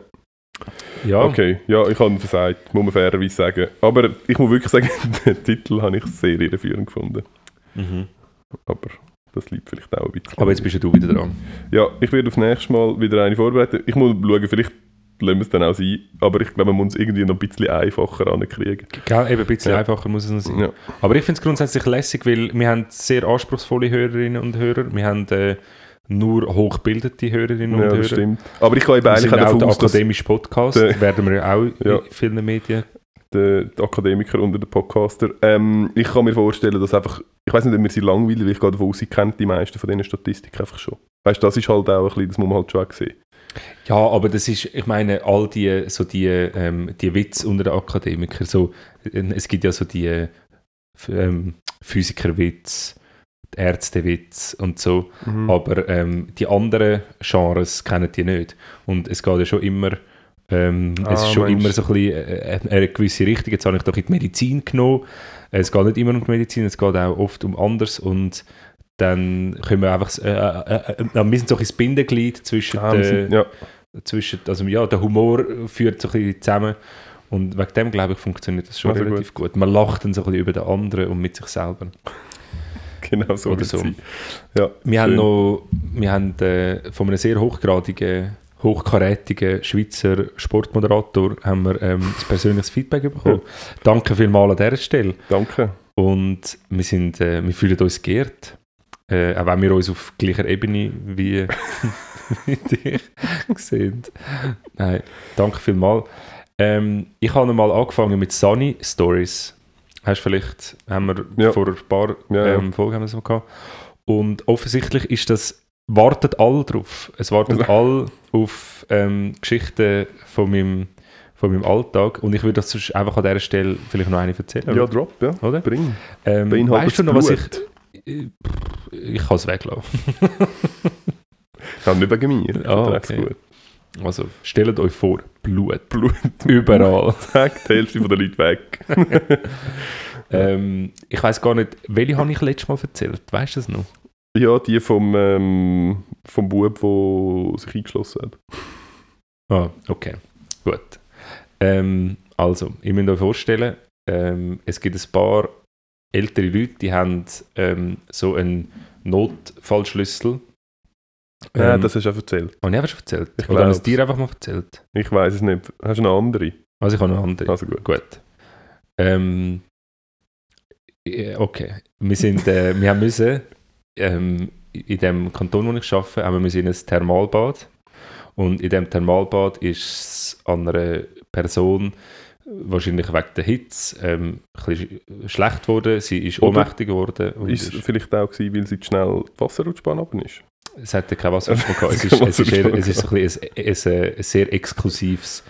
Ja, Okay, ja, ich habe versagt, muss man fairerweise sagen. Aber ich muss wirklich sagen, den Titel habe ich sehr irreführend gefunden. Mhm. Aber das liegt vielleicht auch ein bisschen. aber jetzt bist ja du wieder dran. Ja, ich werde auf nächstes Mal wieder eine vorbereiten. Ich muss schauen, vielleicht lassen wir es dann auch sein. Aber ich glaube, man muss es irgendwie noch ein bisschen einfacher ankriegen. Gell, eben ein bisschen Ja. einfacher muss es noch sein. Ja. Aber ich finde es grundsätzlich lässig, weil wir haben sehr anspruchsvolle Hörerinnen und Hörer. Wir haben äh, nur hochgebildete Hörerinnen und Ja, Hörer. das stimmt. Aber ich gehe eben Wir eigentlich auch davon aus, dass akademische Podcast, werden wir ja auch in vielen Medien. Der, Akademiker unter den Podcaster. Ähm, ich kann mir vorstellen, dass einfach, ich weiß nicht, ob wir sie langweilig, weil ich gehe davon aus, sie kennt die meisten von diesen Statistiken einfach schon. Weißt du, das ist halt auch ein bisschen, das muss man halt schon auch sehen. Ja, aber das ist, ich meine, all die, so die, ähm, die Witze unter den Akademikern, so, äh, es gibt ja so die äh, ähm, Physikerwitz, Ärztewitz und so. Mhm. Aber ähm, die anderen Genres kennen die nicht. Und es geht ja schon immer, ähm, Ah, es ist schon meinst immer so ein bisschen äh, eine gewisse Richtung. Jetzt habe ich doch in die Medizin genommen. Es geht nicht immer um die Medizin, es geht auch oft um anders. Und dann können wir einfach, äh, äh, äh, äh, wir sind so ein bisschen das Bindeglied zwischen, Ah, sind- der, ja, zwischen also ja, der Humor führt so ein bisschen zusammen. Und wegen dem, glaube ich, funktioniert das schon Also relativ gut. Man lacht dann so ein bisschen über den anderen und mit sich selber. genau so. Oder so. Ja, Wir haben noch wir haben, äh, von einem sehr hochgradigen, hochkarätigen Schweizer Sportmoderator haben wir ähm, ein persönliches Feedback bekommen. Danke vielmals an dieser Stelle. Danke. Und wir, sind, äh, wir fühlen uns geehrt. Äh, auch wenn wir uns auf gleicher Ebene wie, wie dich sehen. Nein, danke vielmals. Ähm, ich habe mal angefangen mit Sunny Stories. Hast du vielleicht, haben wir Ja. vor ein paar Ja, ja. ähm, Folgen haben wir das mal gehabt. Und offensichtlich ist das, wartet all drauf. Es wartet Also- all auf ähm, Geschichten von meinem, von meinem Alltag. Und ich würde das sonst einfach an dieser Stelle vielleicht noch eine erzählen. Ja, drop, ja. Oder? Bring. Ähm, Beinhaltet weißt du noch, was ich... Blut? Ich, ich kann es weglassen. Ja, nicht wegen mir. Ah, Dreck's okay. gut. Also, stellt euch vor, Blut. Blut. Überall. Zack, die Hälfte von den Leuten weg. ähm, ich weiß gar nicht, welche habe ich letztes Mal erzählt? Weißt du das noch? Ja, die vom, ähm, vom Bub, der sich eingeschlossen hat. Ah, okay. Gut. Ähm, also, ihr müsst euch vorstellen, ähm, es gibt ein paar ältere Leute, die haben ähm, so einen Notfallschlüssel. Ja, Ähm, das hast du auch erzählt. Habe ich einfach schon erzählt? Ich Oder habe ich es dir einfach mal erzählt? Ich weiß es nicht. Hast du eine andere? Also ich habe eine andere. Also gut. Gut. Ähm, ja, okay. Wir, sind, äh, wir haben müssen, ähm, in dem Kanton, wo ich arbeite, haben wir in ein Thermalbad. Und in dem Thermalbad ist es an einer Person wahrscheinlich wegen der Hitze ähm, schlecht geworden. Sie ist Oder ohnmächtig geworden. Ist es vielleicht auch gewesen, weil sie zu schnell die Wasserrutschbahn runter ist? Es hat ja kein Wasserstoff gehabt. Es ist, hat es ist, eher, Wasserstoff es ist so ein, bisschen ein, ein, ein sehr exklusives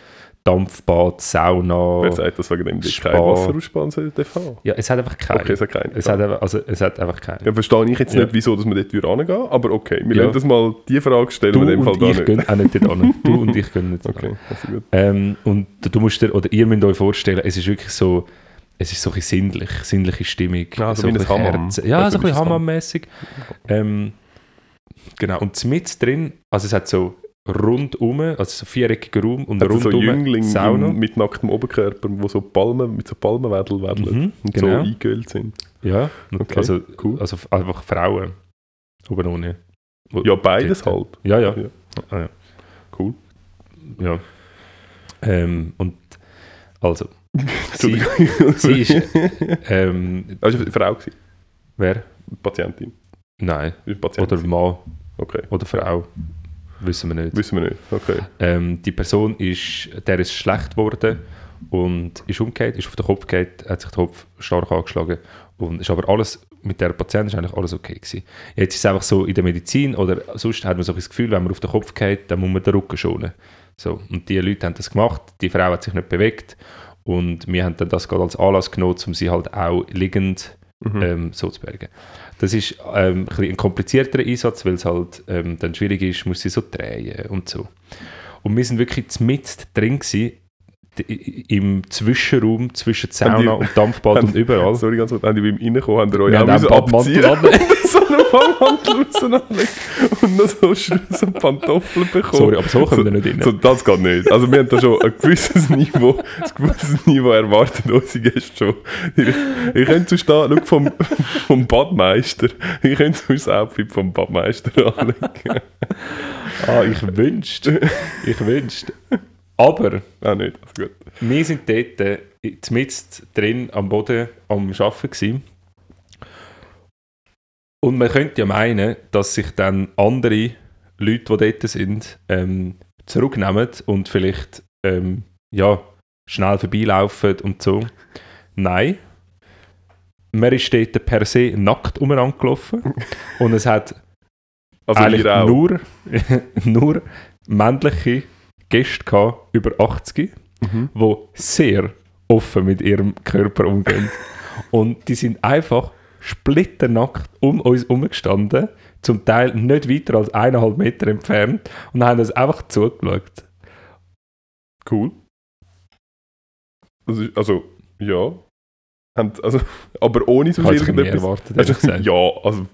Dampfbad, Sauna. Wer sagt das wegen dem, Spa. Wasserrutschbahn sollte haben? Ja, es hat einfach keinen. Okay, es hat keinen. es, hat einfach, also, es hat einfach keinen. Ja, verstehe ich jetzt Ja. nicht, wieso dass wir dort wieder hingehen, aber okay, wir Ja. lassen das mal die Frage stellen, Du wir in dem Fall und da ich nicht. gehen auch nicht dort an. Du und ich gehen nicht Okay, okay. also gut. ähm, Und du musst dir, oder ihr müsst euch vorstellen, es ist wirklich so, es ist so ein sinnlich, sinnliche Stimmung. Ja, so so ein bisschen Hammam. Ja, Also so ein bisschen ist Hammam-mässig. Ähm, genau, und mit drin, also es hat so rundum, also so viereckiger Raum und Also so rundum Jünglinge Sauna. im- mit nacktem Oberkörper, wo so Palmen, mit so Palmenwedel wedeln Mhm, und genau. so eingeölt sind. Ja, Okay, also, cool. also einfach Frauen. Oben ohne. Ja, beides dort- halt. Ja, ja. Ja. Ah, ja. Cool. ja. Ähm, und also, sie, sie ist, ähm, Also eine Frau gewesen, wer? Patientin. Nein. Patientin. Oder Mann okay, oder Frau. Wissen wir nicht. wissen wir nicht. Okay. Ähm, die Person ist, der ist schlecht geworden und ist umgekehrt, ist auf den Kopf gekehrt, hat sich der Kopf stark angeschlagen und ist aber alles, mit der Patientin ist eigentlich alles okay gewesen. Jetzt ist es einfach so in der Medizin oder sonst hat man so das Gefühl, wenn man auf den Kopf geht, dann muss man den Rücken schonen. So, und die Leute haben das gemacht, die Frau hat sich nicht bewegt und wir haben dann das gerade als Anlass genommen, um sie halt auch liegend Mhm. ähm, so zu bergen. Das ist ähm, ein, ein komplizierterer Einsatz, weil es halt ähm, dann schwierig ist, muss sie so drehen und so. Und wir sind wirklich mitten drin gewesen, im Zwischenraum zwischen die- Sauna und Dampfbad haben- und überall. Sorry, ganz kurz, haben die beim Reinkommen, haben die euch Wir auch müssen abziehen so einen Badmantel rausnehmen und noch so, so Pantoffeln bekommen. Sorry, aber so kommen wir nicht rein. So, das geht nicht. Also wir haben da schon ein gewisses Niveau, ein gewisses Niveau erwartet unsere Gäste schon. Ich, ich könnte sonst da, schau, vom, vom Badmeister, ich könnte sonst das Outfit vom Badmeister anlegen. Ah, ich wünschte. ich wünschte. Aber Ah, nicht, also gut. wir sind dort äh, mitten drin am Boden am Arbeiten gewesen. Und man könnte ja meinen, dass sich dann andere Leute, die dort sind, ähm, zurücknehmen und vielleicht ähm, ja, schnell vorbeilaufen und so. Nein. Man ist dort per se nackt umeinander gelaufen und es hat Also eigentlich nur, nur männliche Gäste gehabt, über 80, Mhm. die sehr offen mit ihrem Körper umgehen. Und die sind einfach splitternackt um uns herumgestanden, zum Teil nicht weiter als eineinhalb Meter entfernt und haben uns einfach zugeschaut. Cool. Also, also ja. Also, aber ohne mehr irgendetwas. erwartet, Also, ja, also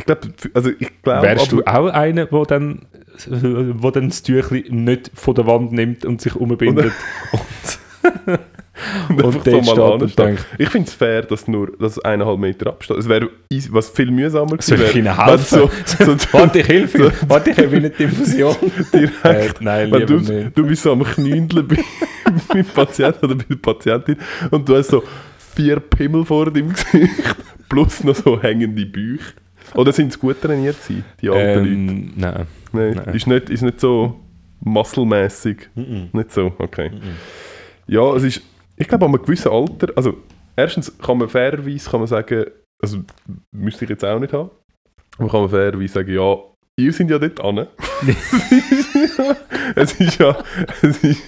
ich glaube, also ich glaube, Wärst du auch einer, der dann, wo dann das Tüchli nicht von der Wand nimmt und sich umbindet und, und, und einfach dort steht und denkt, Ich finde es fair, dass nur dass eineinhalb Meter Abstand. Es wäre was viel mühsamer soll ich ihnen helfen? So, so, Warte, ich helfe Ihnen. Warte, ich habe eine Diffusion. direkt, Äh, nein, lieber du, nicht. du bist so am Knündeln bei, beim Patienten oder bei der Patientin und du hast so vier Pimmel vor deinem Gesicht plus noch so hängende Bäuche. Oder sind sie gut trainiert gewesen, die alten Leute? Ähm, nein. Nein, nein. Ist, nicht, ist nicht so muskelmäßig. Nicht so, okay. Ja, es ist, ich glaube, an einem gewissen Alter, also erstens kann man fairerweise kann man sagen, also müsste ich jetzt auch nicht haben, aber kann man fairerweise sagen, ja, ihr seid ja dort an. es ist ja, es ist,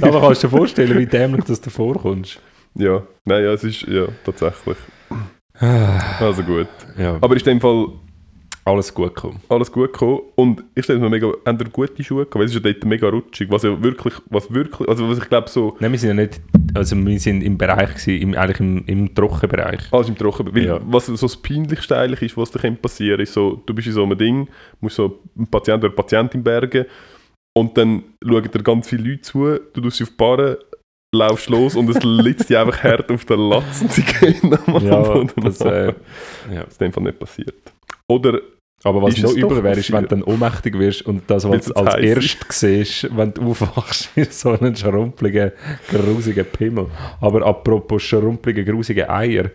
Aber kannst du dir vorstellen, wie dämlich das du vorkommst? ja, nein, ja, es ist, ja, tatsächlich. Ah, Also gut. ja, Aber ist in dem Fall alles gut gekommen. alles gut gekommen und ich stelle mir mega, haben ihr gute Schuhe gehabt? Weil es ist ja dort mega rutschig, was ja wirklich, was wirklich, also was ich glaube so, Nein, wir sind ja nicht, also wir sind im Bereich gewesen, im, eigentlich im, im Trockenbereich. Alles im Trocken. Weil Ja. was so das peinlichste eigentlich ist, was dir kann passieren ist, so, du bist in so einem Ding, musst so einen Patient oder Patientin bergen und dann schauen dir ganz viele Leute zu, du tust sie auf die Barre, laufst los und es litzt dich einfach hart auf den Latz und sie gehen am Ja, Boden das, äh, ja. Das ist in dem Fall nicht passiert. Oder, Aber was Ist noch übel wäre, ist, wenn du dann ohnmächtig wirst und das, was du als erstes siehst, wenn du aufwachst, ist so einen schrumpeligen, grusigen Pimmel. Aber apropos schrumpeligen, grusigen Eier,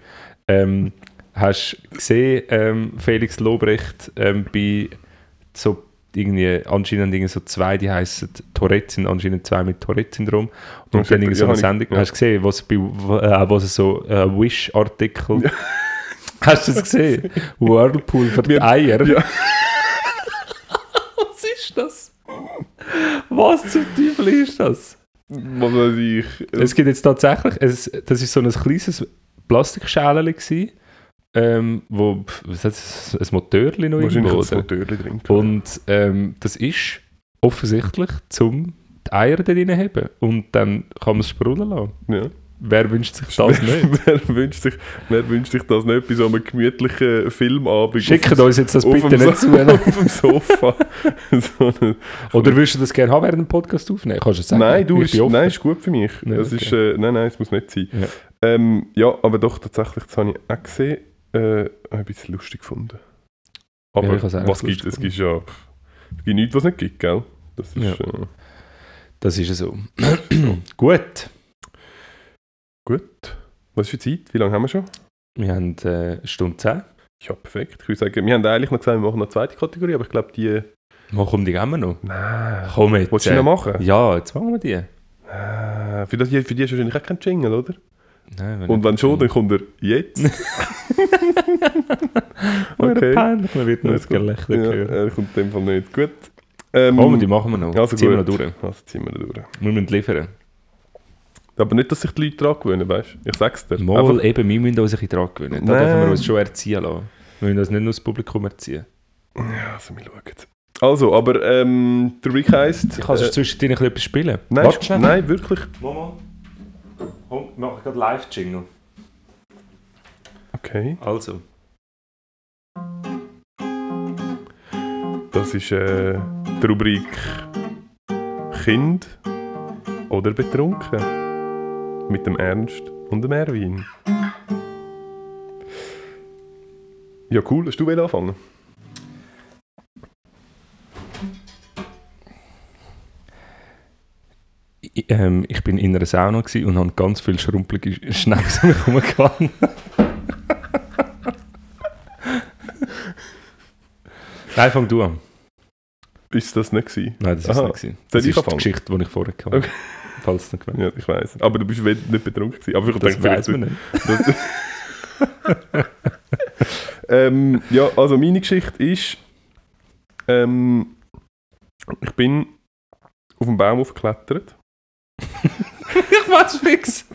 ähm, hast du gesehen, ähm, Felix Lobrecht, ähm, bei so irgendwie anscheinend irgendwie so zwei, die heißen Tourette, sind anscheinend zwei mit Tourette-Syndrom. Und Okay, dann irgendwie so ja, eine Sendung, ja. hast du gesehen, was bei äh, was so äh, Wish-Artikel. Hast du das gesehen? Whirlpool für die Eier. Ja. Was ist das? Was zum Teufel ist das? Was weiß ich. Es gibt jetzt tatsächlich, es, das ist so ein kleines Plastikschälchen gewesen, ähm, wo, was es, ein Motörchen noch Wahrscheinlich irgendwo, oder? Motörchen drin. Und ähm, das ist offensichtlich zum die Eier da drin haben und dann kann man es sprudeln lassen. ja. Wer wünscht sich das nicht? wer, wünscht sich, wer wünscht sich das nicht bei so einem gemütlichen Filmabend? Schickt uns jetzt das bitte nicht So- zu. auf dem Sofa. so eine, Oder würdest du das gerne haben während dem Podcast aufnehmen? Kannst du sagen? nein, du, ist, nein, ist gut für mich. Ja, das okay. ist, äh, nein, nein, es muss nicht sein. Ja. Ähm, ja, aber doch, tatsächlich, das habe ich auch gesehen, äh, ein bisschen lustig gefunden. Aber Ja, was gibt es? Es gibt ja es gibt nichts, was es nicht gibt, gell? Das ist Ja. äh, Das ist so. Gut. gut. Was ist für Zeit? Wie lange haben wir schon? Wir haben äh, eine Stunde 10. Ja, perfekt. Ich würde sagen, wir haben eigentlich noch gesagt, wir machen noch eine zweite Kategorie, aber ich glaube, die... Warum die gehen wir noch? Nein. Komm jetzt. Wolltest du die noch machen? Ja, jetzt machen wir die. Äh, für, das, für die ist wahrscheinlich auch kein Jingle, oder? Nein, Und wenn schon, dann kommt er jetzt. okay. peinlich, man wird nur das Gelächter ja, hören. er kommt in dem Fall nicht. Gut. Ähm, Komm, die machen wir noch. also Ziehen wir noch durch. Also ziehen wir noch durch. Wir müssen liefern. Aber nicht, dass sich die Leute daran gewöhnen, weißt du? Ich sag's dir. Mal Einfach- eben, wir müssen uns ein bisschen dran gewöhnen. Da dürfen wir uns schon erziehen lassen. Wir müssen das nicht nur das Publikum erziehen. Ja, also wir schauen. Also, aber ähm, der Rick heisst... Kannst du äh, zwischendrin etwas spielen? nein, nein, wirklich. Mama. Komm, wir machen gerade Live-Jingle. Okay. Also. Das ist äh, die Rubrik Kind oder betrunken. Mit dem Ernst und dem Erwin. Ja, cool. Hast du anfangen? Ähm, ich bin in einer Sauna und habe ganz viele schrumpelige Schnäpse rumgegangen. Nein, fang du an. Ist das nicht gewesen? Nein, das ist Aha. nicht. gewesen. Das ich ist die? Geschichte, die ich vorher hatte. Okay. Falls du nicht gemerkt Ja, ich weiß. Aber du bist nicht betrunken gewesen. Aber ich Das denke, weiß man nicht. Das- ähm, ja, also meine Geschichte ist, ähm, ich bin auf einen Baum aufgeklettert. Ich weiß fix.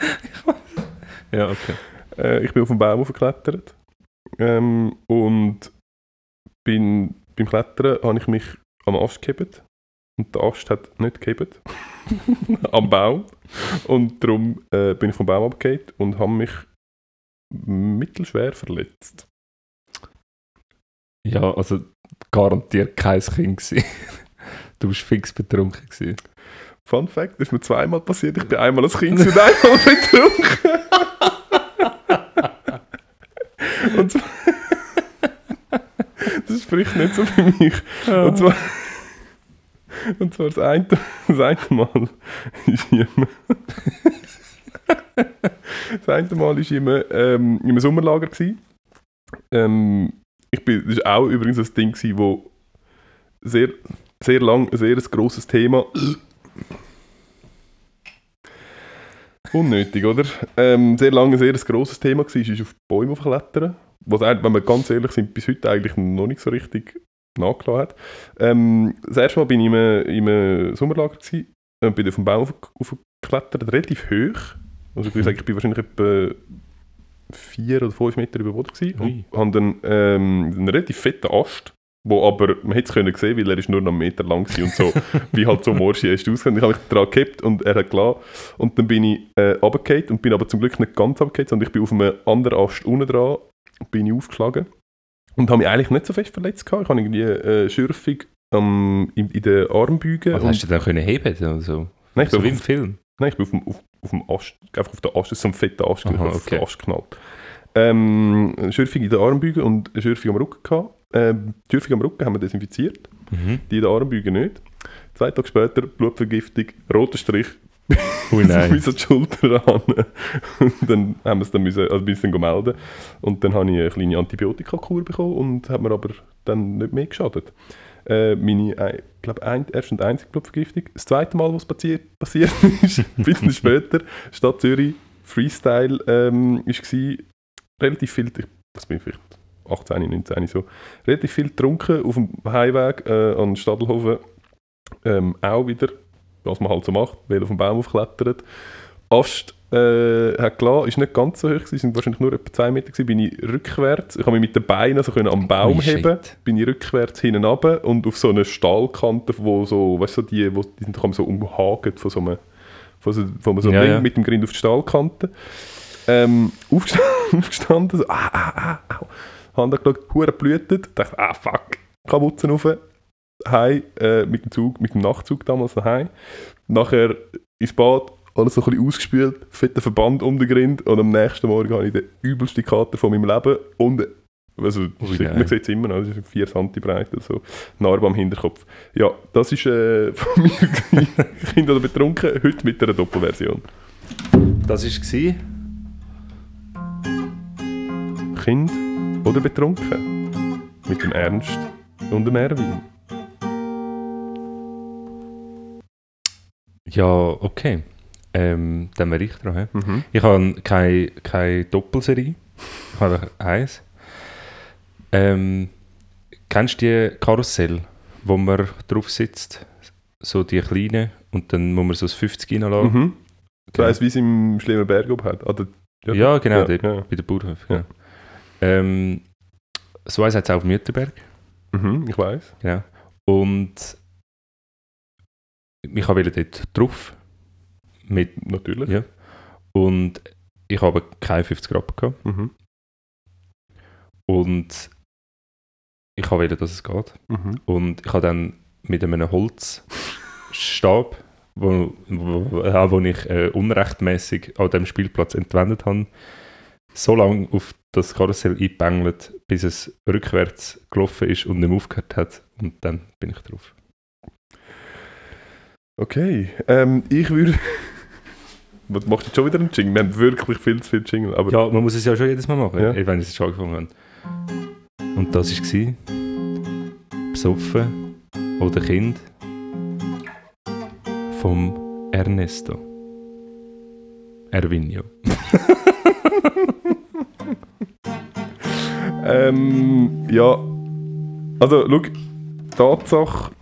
ja, okay. Äh, ich bin auf einen Baum aufgeklettert ähm, und bin, beim Klettern habe ich mich am Ast gehebt und der Ast hat nicht gehebt am Baum und darum äh, bin ich vom Baum abgefallen und habe mich mittelschwer verletzt. Ja, also garantiert kein Kind gewesen. Du bist fix betrunken gewesen. Fun Fact, das ist mir zweimal passiert. Ich bin einmal als Kind und einmal betrunken. und zwar, das spricht nicht so für mich. Und zwar, und zwar das eine, das eine Mal ist jemand. das eine Mal war jemand ähm, in einem Sommerlager. Gewesen. Ähm, ich bin, das war auch übrigens ein Ding, gewesen, wo sehr, sehr lang ein sehr grosses Thema. Unnötig, oder? Ähm, sehr lange ein sehr grosses Thema war, ist auf Bäume klettern. Was, wenn wir ganz ehrlich sind, bis heute eigentlich noch nicht so richtig nachgelassen hat. Ähm, das erste Mal bin ich in einem, in einem Sommerlager gewesen, und bin auf dem Baum auf- aufgeklettert, relativ hoch. Also ich sagen, ich bin wahrscheinlich etwa vier oder fünf Meter über Boden gewesen. Und habe dann ähm, einen relativ fetten Ast, wo aber, man hätte es können sehen, weil er ist nur noch einen Meter lang war und so, wie halt so Morschi ist ausgesehen. Ich habe mich daran gekippt und er hat gelassen. Und dann bin ich äh, und bin aber zum Glück nicht ganz runtergefallen, sondern ich bin auf einem anderen Ast unten dran, bin ich aufgeschlagen und habe mich eigentlich nicht so fest verletzt gehabt. Ich habe irgendwie äh, Schürfung ähm, in, in den Armbeugen. Was und- hast du dann können heben? Also, nein, ich so wie im auf, Film. nein, ich bin auf dem, auf, auf dem Ast, einfach auf der Ast, so ein fetter Ast, Aha, ich bin auf okay. den Ast geknallt. Ähm, Schürfung in den Armbeugen und Schürfung am Rücken gehabt. Ähm, die Schürfung am Rücken haben wir desinfiziert, Mhm. die in den Armbeugen nicht. Zwei Tage später Blutvergiftung, roter Strich Ui, nein. bis an die Schulter an. Und dann haben wir es dann müssen, also dann melden. Und dann habe ich eine kleine Antibiotikakur bekommen und hat mir aber dann nicht mehr geschadet. Äh, meine, äh, ich glaube, ein, erste und einzige Blutvergiftung. Das zweite Mal, was passiert, passiert ist, ein bisschen später, Stadt Zürich, Freestyle, ähm, ist gewesen, relativ viel, was bin ich vielleicht 18, 19, so, relativ viel getrunken auf dem Heimweg äh, an Stadelhofen. Ähm, auch wieder, was man halt so macht, weil auf dem Baum aufklettert. Ast äh, hat gelassen, ist nicht ganz so hoch, gewesen, sind wahrscheinlich nur etwa 2 Meter gewesen, bin ich rückwärts, ich habe mich mit den Beinen so können am Baum shit. heben, bin ich rückwärts hinten runter und auf so eine Stahlkante, wo so, weißt du, die, wo, die sind doch so umhagelt von so einem, von so, von so einem Ja, Ding ja. mit dem Grind auf die Stahlkante. Ähm, aufgestanden, aufgestanden so, ah, ah, ah, au. Haben da geschaut, hure blutet, dachte, ah, fuck, Kapuzen rauf, heim, äh, mit dem Zug, mit dem Nachtzug damals nach heim. Nachher ins Bad, alles so ein bisschen ausgespült, fetter Verband um den Grind und am nächsten Morgen habe ich den übelsten Kater von meinem Leben und also, Ui, man nein. sieht es immer noch, das ist 4 cm breit oder so, Narbe am Hinterkopf. Ja, das ist äh, von mir. Kind oder betrunken, heute mit einer Doppelversion. Das war Kind oder betrunken. Mit dem Ernst und dem Erwin. Ja, okay. Ähm, dann wäre ich dran. Mhm. Ich habe keine, keine Doppelserie. Ich habe eins. Ähm, kennst du die Karussell, wo man drauf sitzt? So die kleinen und dann muss man so das 50 reinladen. Mhm. Ich weiss, wie es im Schlimmer Berg oben hat. Ah, der- Ja, genau, Ja, dort ja. bei der Bauernhof. Ja. Ähm, so eins hat es auch auf Mütterberg. Mhm, ich weiß. Genau. Und ich wollte dort drauf. Mit, Natürlich. ja. Und ich habe keine 50 Grad gehabt. Mhm. Und ich wollte, dass es geht. Mhm. Und ich habe dann mit einem Holzstab, wo, wo, wo ich äh, unrechtmäßig an dem Spielplatz entwendet habe, so lange auf das Karussell eingebängelt, bis es rückwärts gelaufen ist und nicht mehr aufgehört hat. Und dann bin ich drauf. Okay, ähm, ich würde... Was machst du jetzt schon wieder einen Jingle? Wir haben wirklich viel zu viel Jingle. Aber Ja, man muss es ja schon jedes Mal machen, Ja. wenn es schon angefangen habe. Und das war «Besoffen» oder «Kind» vom Ernesto. Ervinio. Ähm, ja. Also, schau, Tatsache,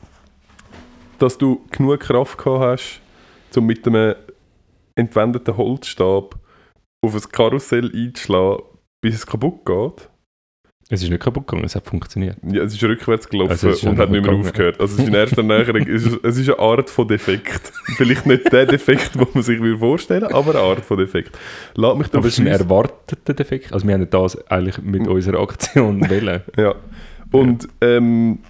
dass du genug Kraft gehabt hast, um mit einem entwendeten Holzstab auf ein Karussell einzuschlagen, bis es kaputt geht. Es ist nicht kaputt gegangen, es hat funktioniert. Ja, es ist rückwärts gelaufen Also ist und hat nicht mehr gegangen. aufgehört. Also es ist in erster Näherung, es ist, es ist eine Art von Defekt. Vielleicht nicht der Defekt, den man sich würde vorstellen aber eine Art von Defekt. Lass mich Aber es ist ein erwarteter Defekt. Also wir haben das eigentlich mit unserer Aktion wählen. Ja. Und ähm,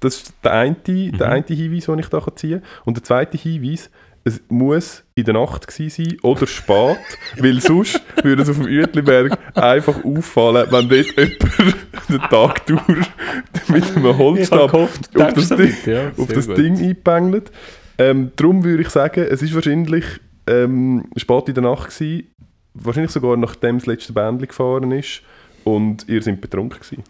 das ist der eine, der Mhm. eine Hinweis, den ich da ziehen kann. Und der zweite Hinweis, es muss in der Nacht gewesen sein oder spät, weil sonst würde es auf dem Uetliberg einfach auffallen, wenn dort jemand den Tag durch mit einem Holzstab auf das, Ding, ja, auf das. Ding eingebängelt. Ähm, darum würde ich sagen, es ist wahrscheinlich ähm, spät in der Nacht gewesen, wahrscheinlich sogar nachdem das letzte Bändchen gefahren ist und ihr seid betrunken gewesen.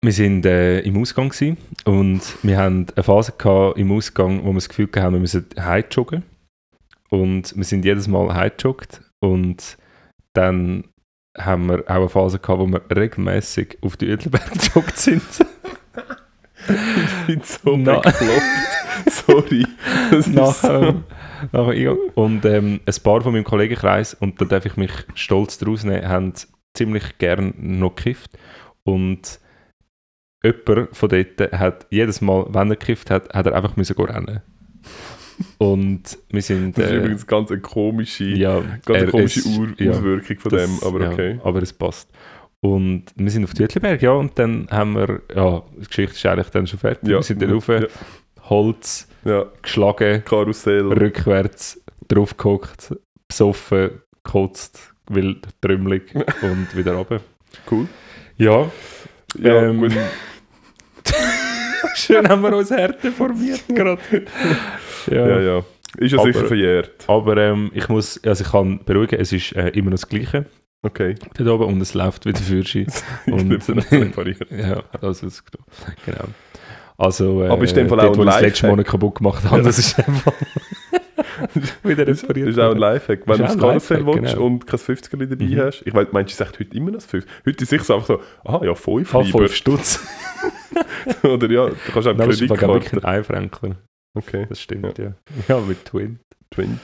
Wir waren äh, im Ausgang gewesen und wir hatten eine Phase gehabt im Ausgang, wo wir das Gefühl hatten, wir müssen heimjoggen. Und wir sind jedes Mal heimgejoggt und dann haben wir auch eine Phase gehabt, wo wir regelmäßig auf die Uetliberg gejoggt sind. Ich bin so Na-. Sorry. Das ist nach, so. ähm, nach Eingang. Und ähm, ein paar von meinem Kollegenkreis, und da darf ich mich stolz draus nehmen, haben ziemlich gern noch gekifft. Und jemand von dort hat jedes Mal, wenn er gekifft hat, hat er einfach müssen rennen. Und wir sind... Das ist äh, übrigens ganz eine komische, ja, ganz eine komische es- Ur ja, Auswirkung von das- dem, aber ja, okay. aber es passt. Und wir sind auf Tütliberg, ja, und dann haben wir, ja, die Geschichte ist eigentlich dann schon fertig. Ja, Wir sind dann rauf, ja. Holz, Ja, geschlagen, Karussell. rückwärts draufgehockt, besoffen, gekotzt, wild, trümmelig und wieder runter. Cool. Ja, Ja, Ähm, gut. schön haben wir uns Härte formiert gerade. ja. Ja, ja. Ist ja Aber- sicher verjährt. Aber ähm, ich muss, also ich kann beruhigen, es ist äh, immer noch das Gleiche. Okay. dort oben und es läuft wieder für sie. Und ja, das ist genau. Also, äh, Aber ist in dem Fall dort, auch wo ein ich das letzte nicht kaputt gemacht habe, das ist einfach wieder Das repariert. ist auch ein. Lifehack. Wenn du das Karussell willst genau. und kein 50er dabei Mhm. hast, ich weiß, meinst du, es heute immer noch das 5? Heute ist so einfach so, aha, ja, 5 Ah, lieber. 5 Stutz. Oder ja, du kannst auch Nein, das ist wirklich Kreditkarte. ein Einfränkler. Okay, Das stimmt, ja. Ja, mit Twin. Twint.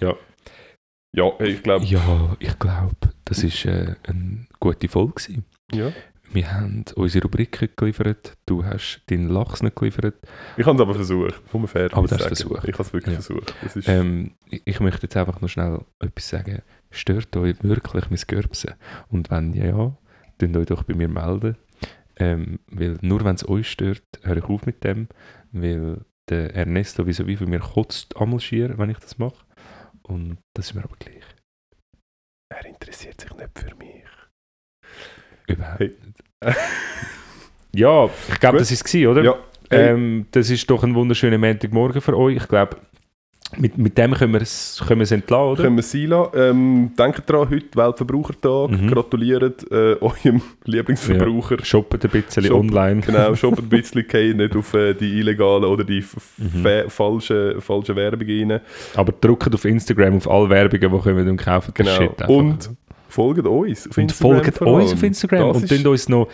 Ja. Ja, ich glaube, Ja, ich glaube, das war äh, eine gute Folge. Gewesen. ja. Wir haben unsere Rubriken geliefert, du hast deinen Lachs nicht geliefert. Ich habe es aber versucht, man fair Aber du hast versucht. Ich habe es wirklich Ja. versucht. Ähm, ich, möchte jetzt einfach noch schnell etwas sagen. Stört euch wirklich mein Görbsen? Und wenn ja, dann euch doch bei mir melden. Ähm, weil nur wenn es euch stört, höre ich auf mit dem. Weil der Ernesto wie wie von mir kotzt einmal schier, wenn ich das mache. Und das ist mir aber gleich. er interessiert sich nicht für mich. Überhaupt nicht. ja, ich glaube, das war es, oder? Ja, Ähm, das ist doch ein wunderschöner Montagmorgen für euch. Ich glaube, mit, mit dem können wir es können entlassen, oder? können wir es sein lassen. Ähm, denkt daran, heute Weltverbrauchertag. Mhm. Gratuliert äh, eurem Lieblingsverbraucher. Shoppen ein bisschen Shoppen. online. Genau, shoppt ein bisschen, geht nicht auf äh, die illegalen oder die Mhm. fa- falschen, falschen Werbungen rein. Aber drückt auf Instagram auf alle Werbungen, die kommen und kaufen Genau. Shit einfach. Und folgt uns auf und Instagram folgt uns auf Instagram Das und tun uns noch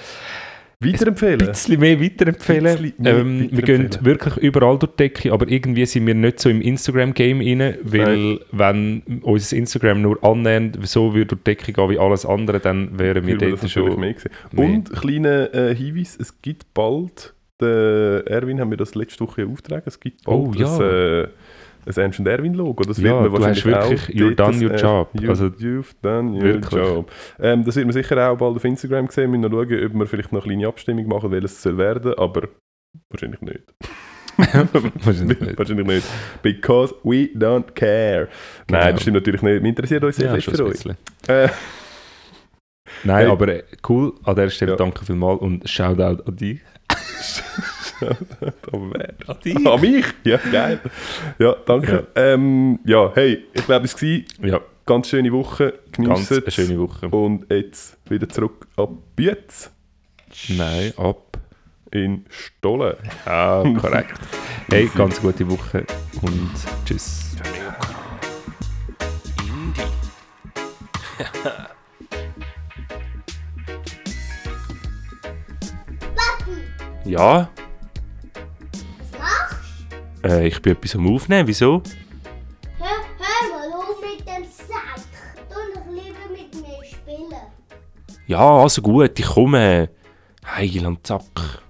weiterempfehlen. ein bisschen mehr weiterempfehlen. Bisschen mehr ähm, wir gehen weiterempfehlen. wirklich überall durch die Decke, aber irgendwie sind wir nicht so im Instagram-Game rein, weil wenn unser Instagram nur annähernd so würde durch die Decke gehen wie alles andere, dann wären wir das dort schon... mehr gesehen. Und kleiner äh, Hinweis, es gibt bald, der Erwin haben wir das letzte Woche aufgetragen, es gibt bald Oh, ja. ein, äh, ein Ernst und Erwin Logo. Das Ja, wird man du hast wahrscheinlich wirklich- auch dort done your job. You, Also, you've done your wirklich. job. Ähm, das wird man sicher auch bald auf Instagram sehen. Wir müssen schauen, ob wir vielleicht noch eine kleine Abstimmung machen, welches es soll werden, aber wahrscheinlich nicht. Wahrscheinlich nicht. wahrscheinlich nicht. Because we don't care. Nein, Genau. das stimmt natürlich nicht. Wir interessieren uns sehr Ja, für euch. Äh, Nein, Hey. aber äh, cool. An der Stelle Ja. danke vielmals und Shoutout an dich. An dich? An mich? Ja, geil. Ja, danke. Ja, ähm, ja hey, ich glaube, es war Ja, ganz schöne Woche. ganz Geniessen eine schöne Woche. Und jetzt wieder zurück ab Bütz Nein, ab. in Stollen. Ja, korrekt. Hey, ganz gute Woche und tschüss. Ja, machst äh, ich bin etwas am Aufnehmen. Wieso? Hör, hör mal auf mit dem Sack. Du doch lieber mit mir spielen. Ja, also gut, ich komme. Heil am Zack.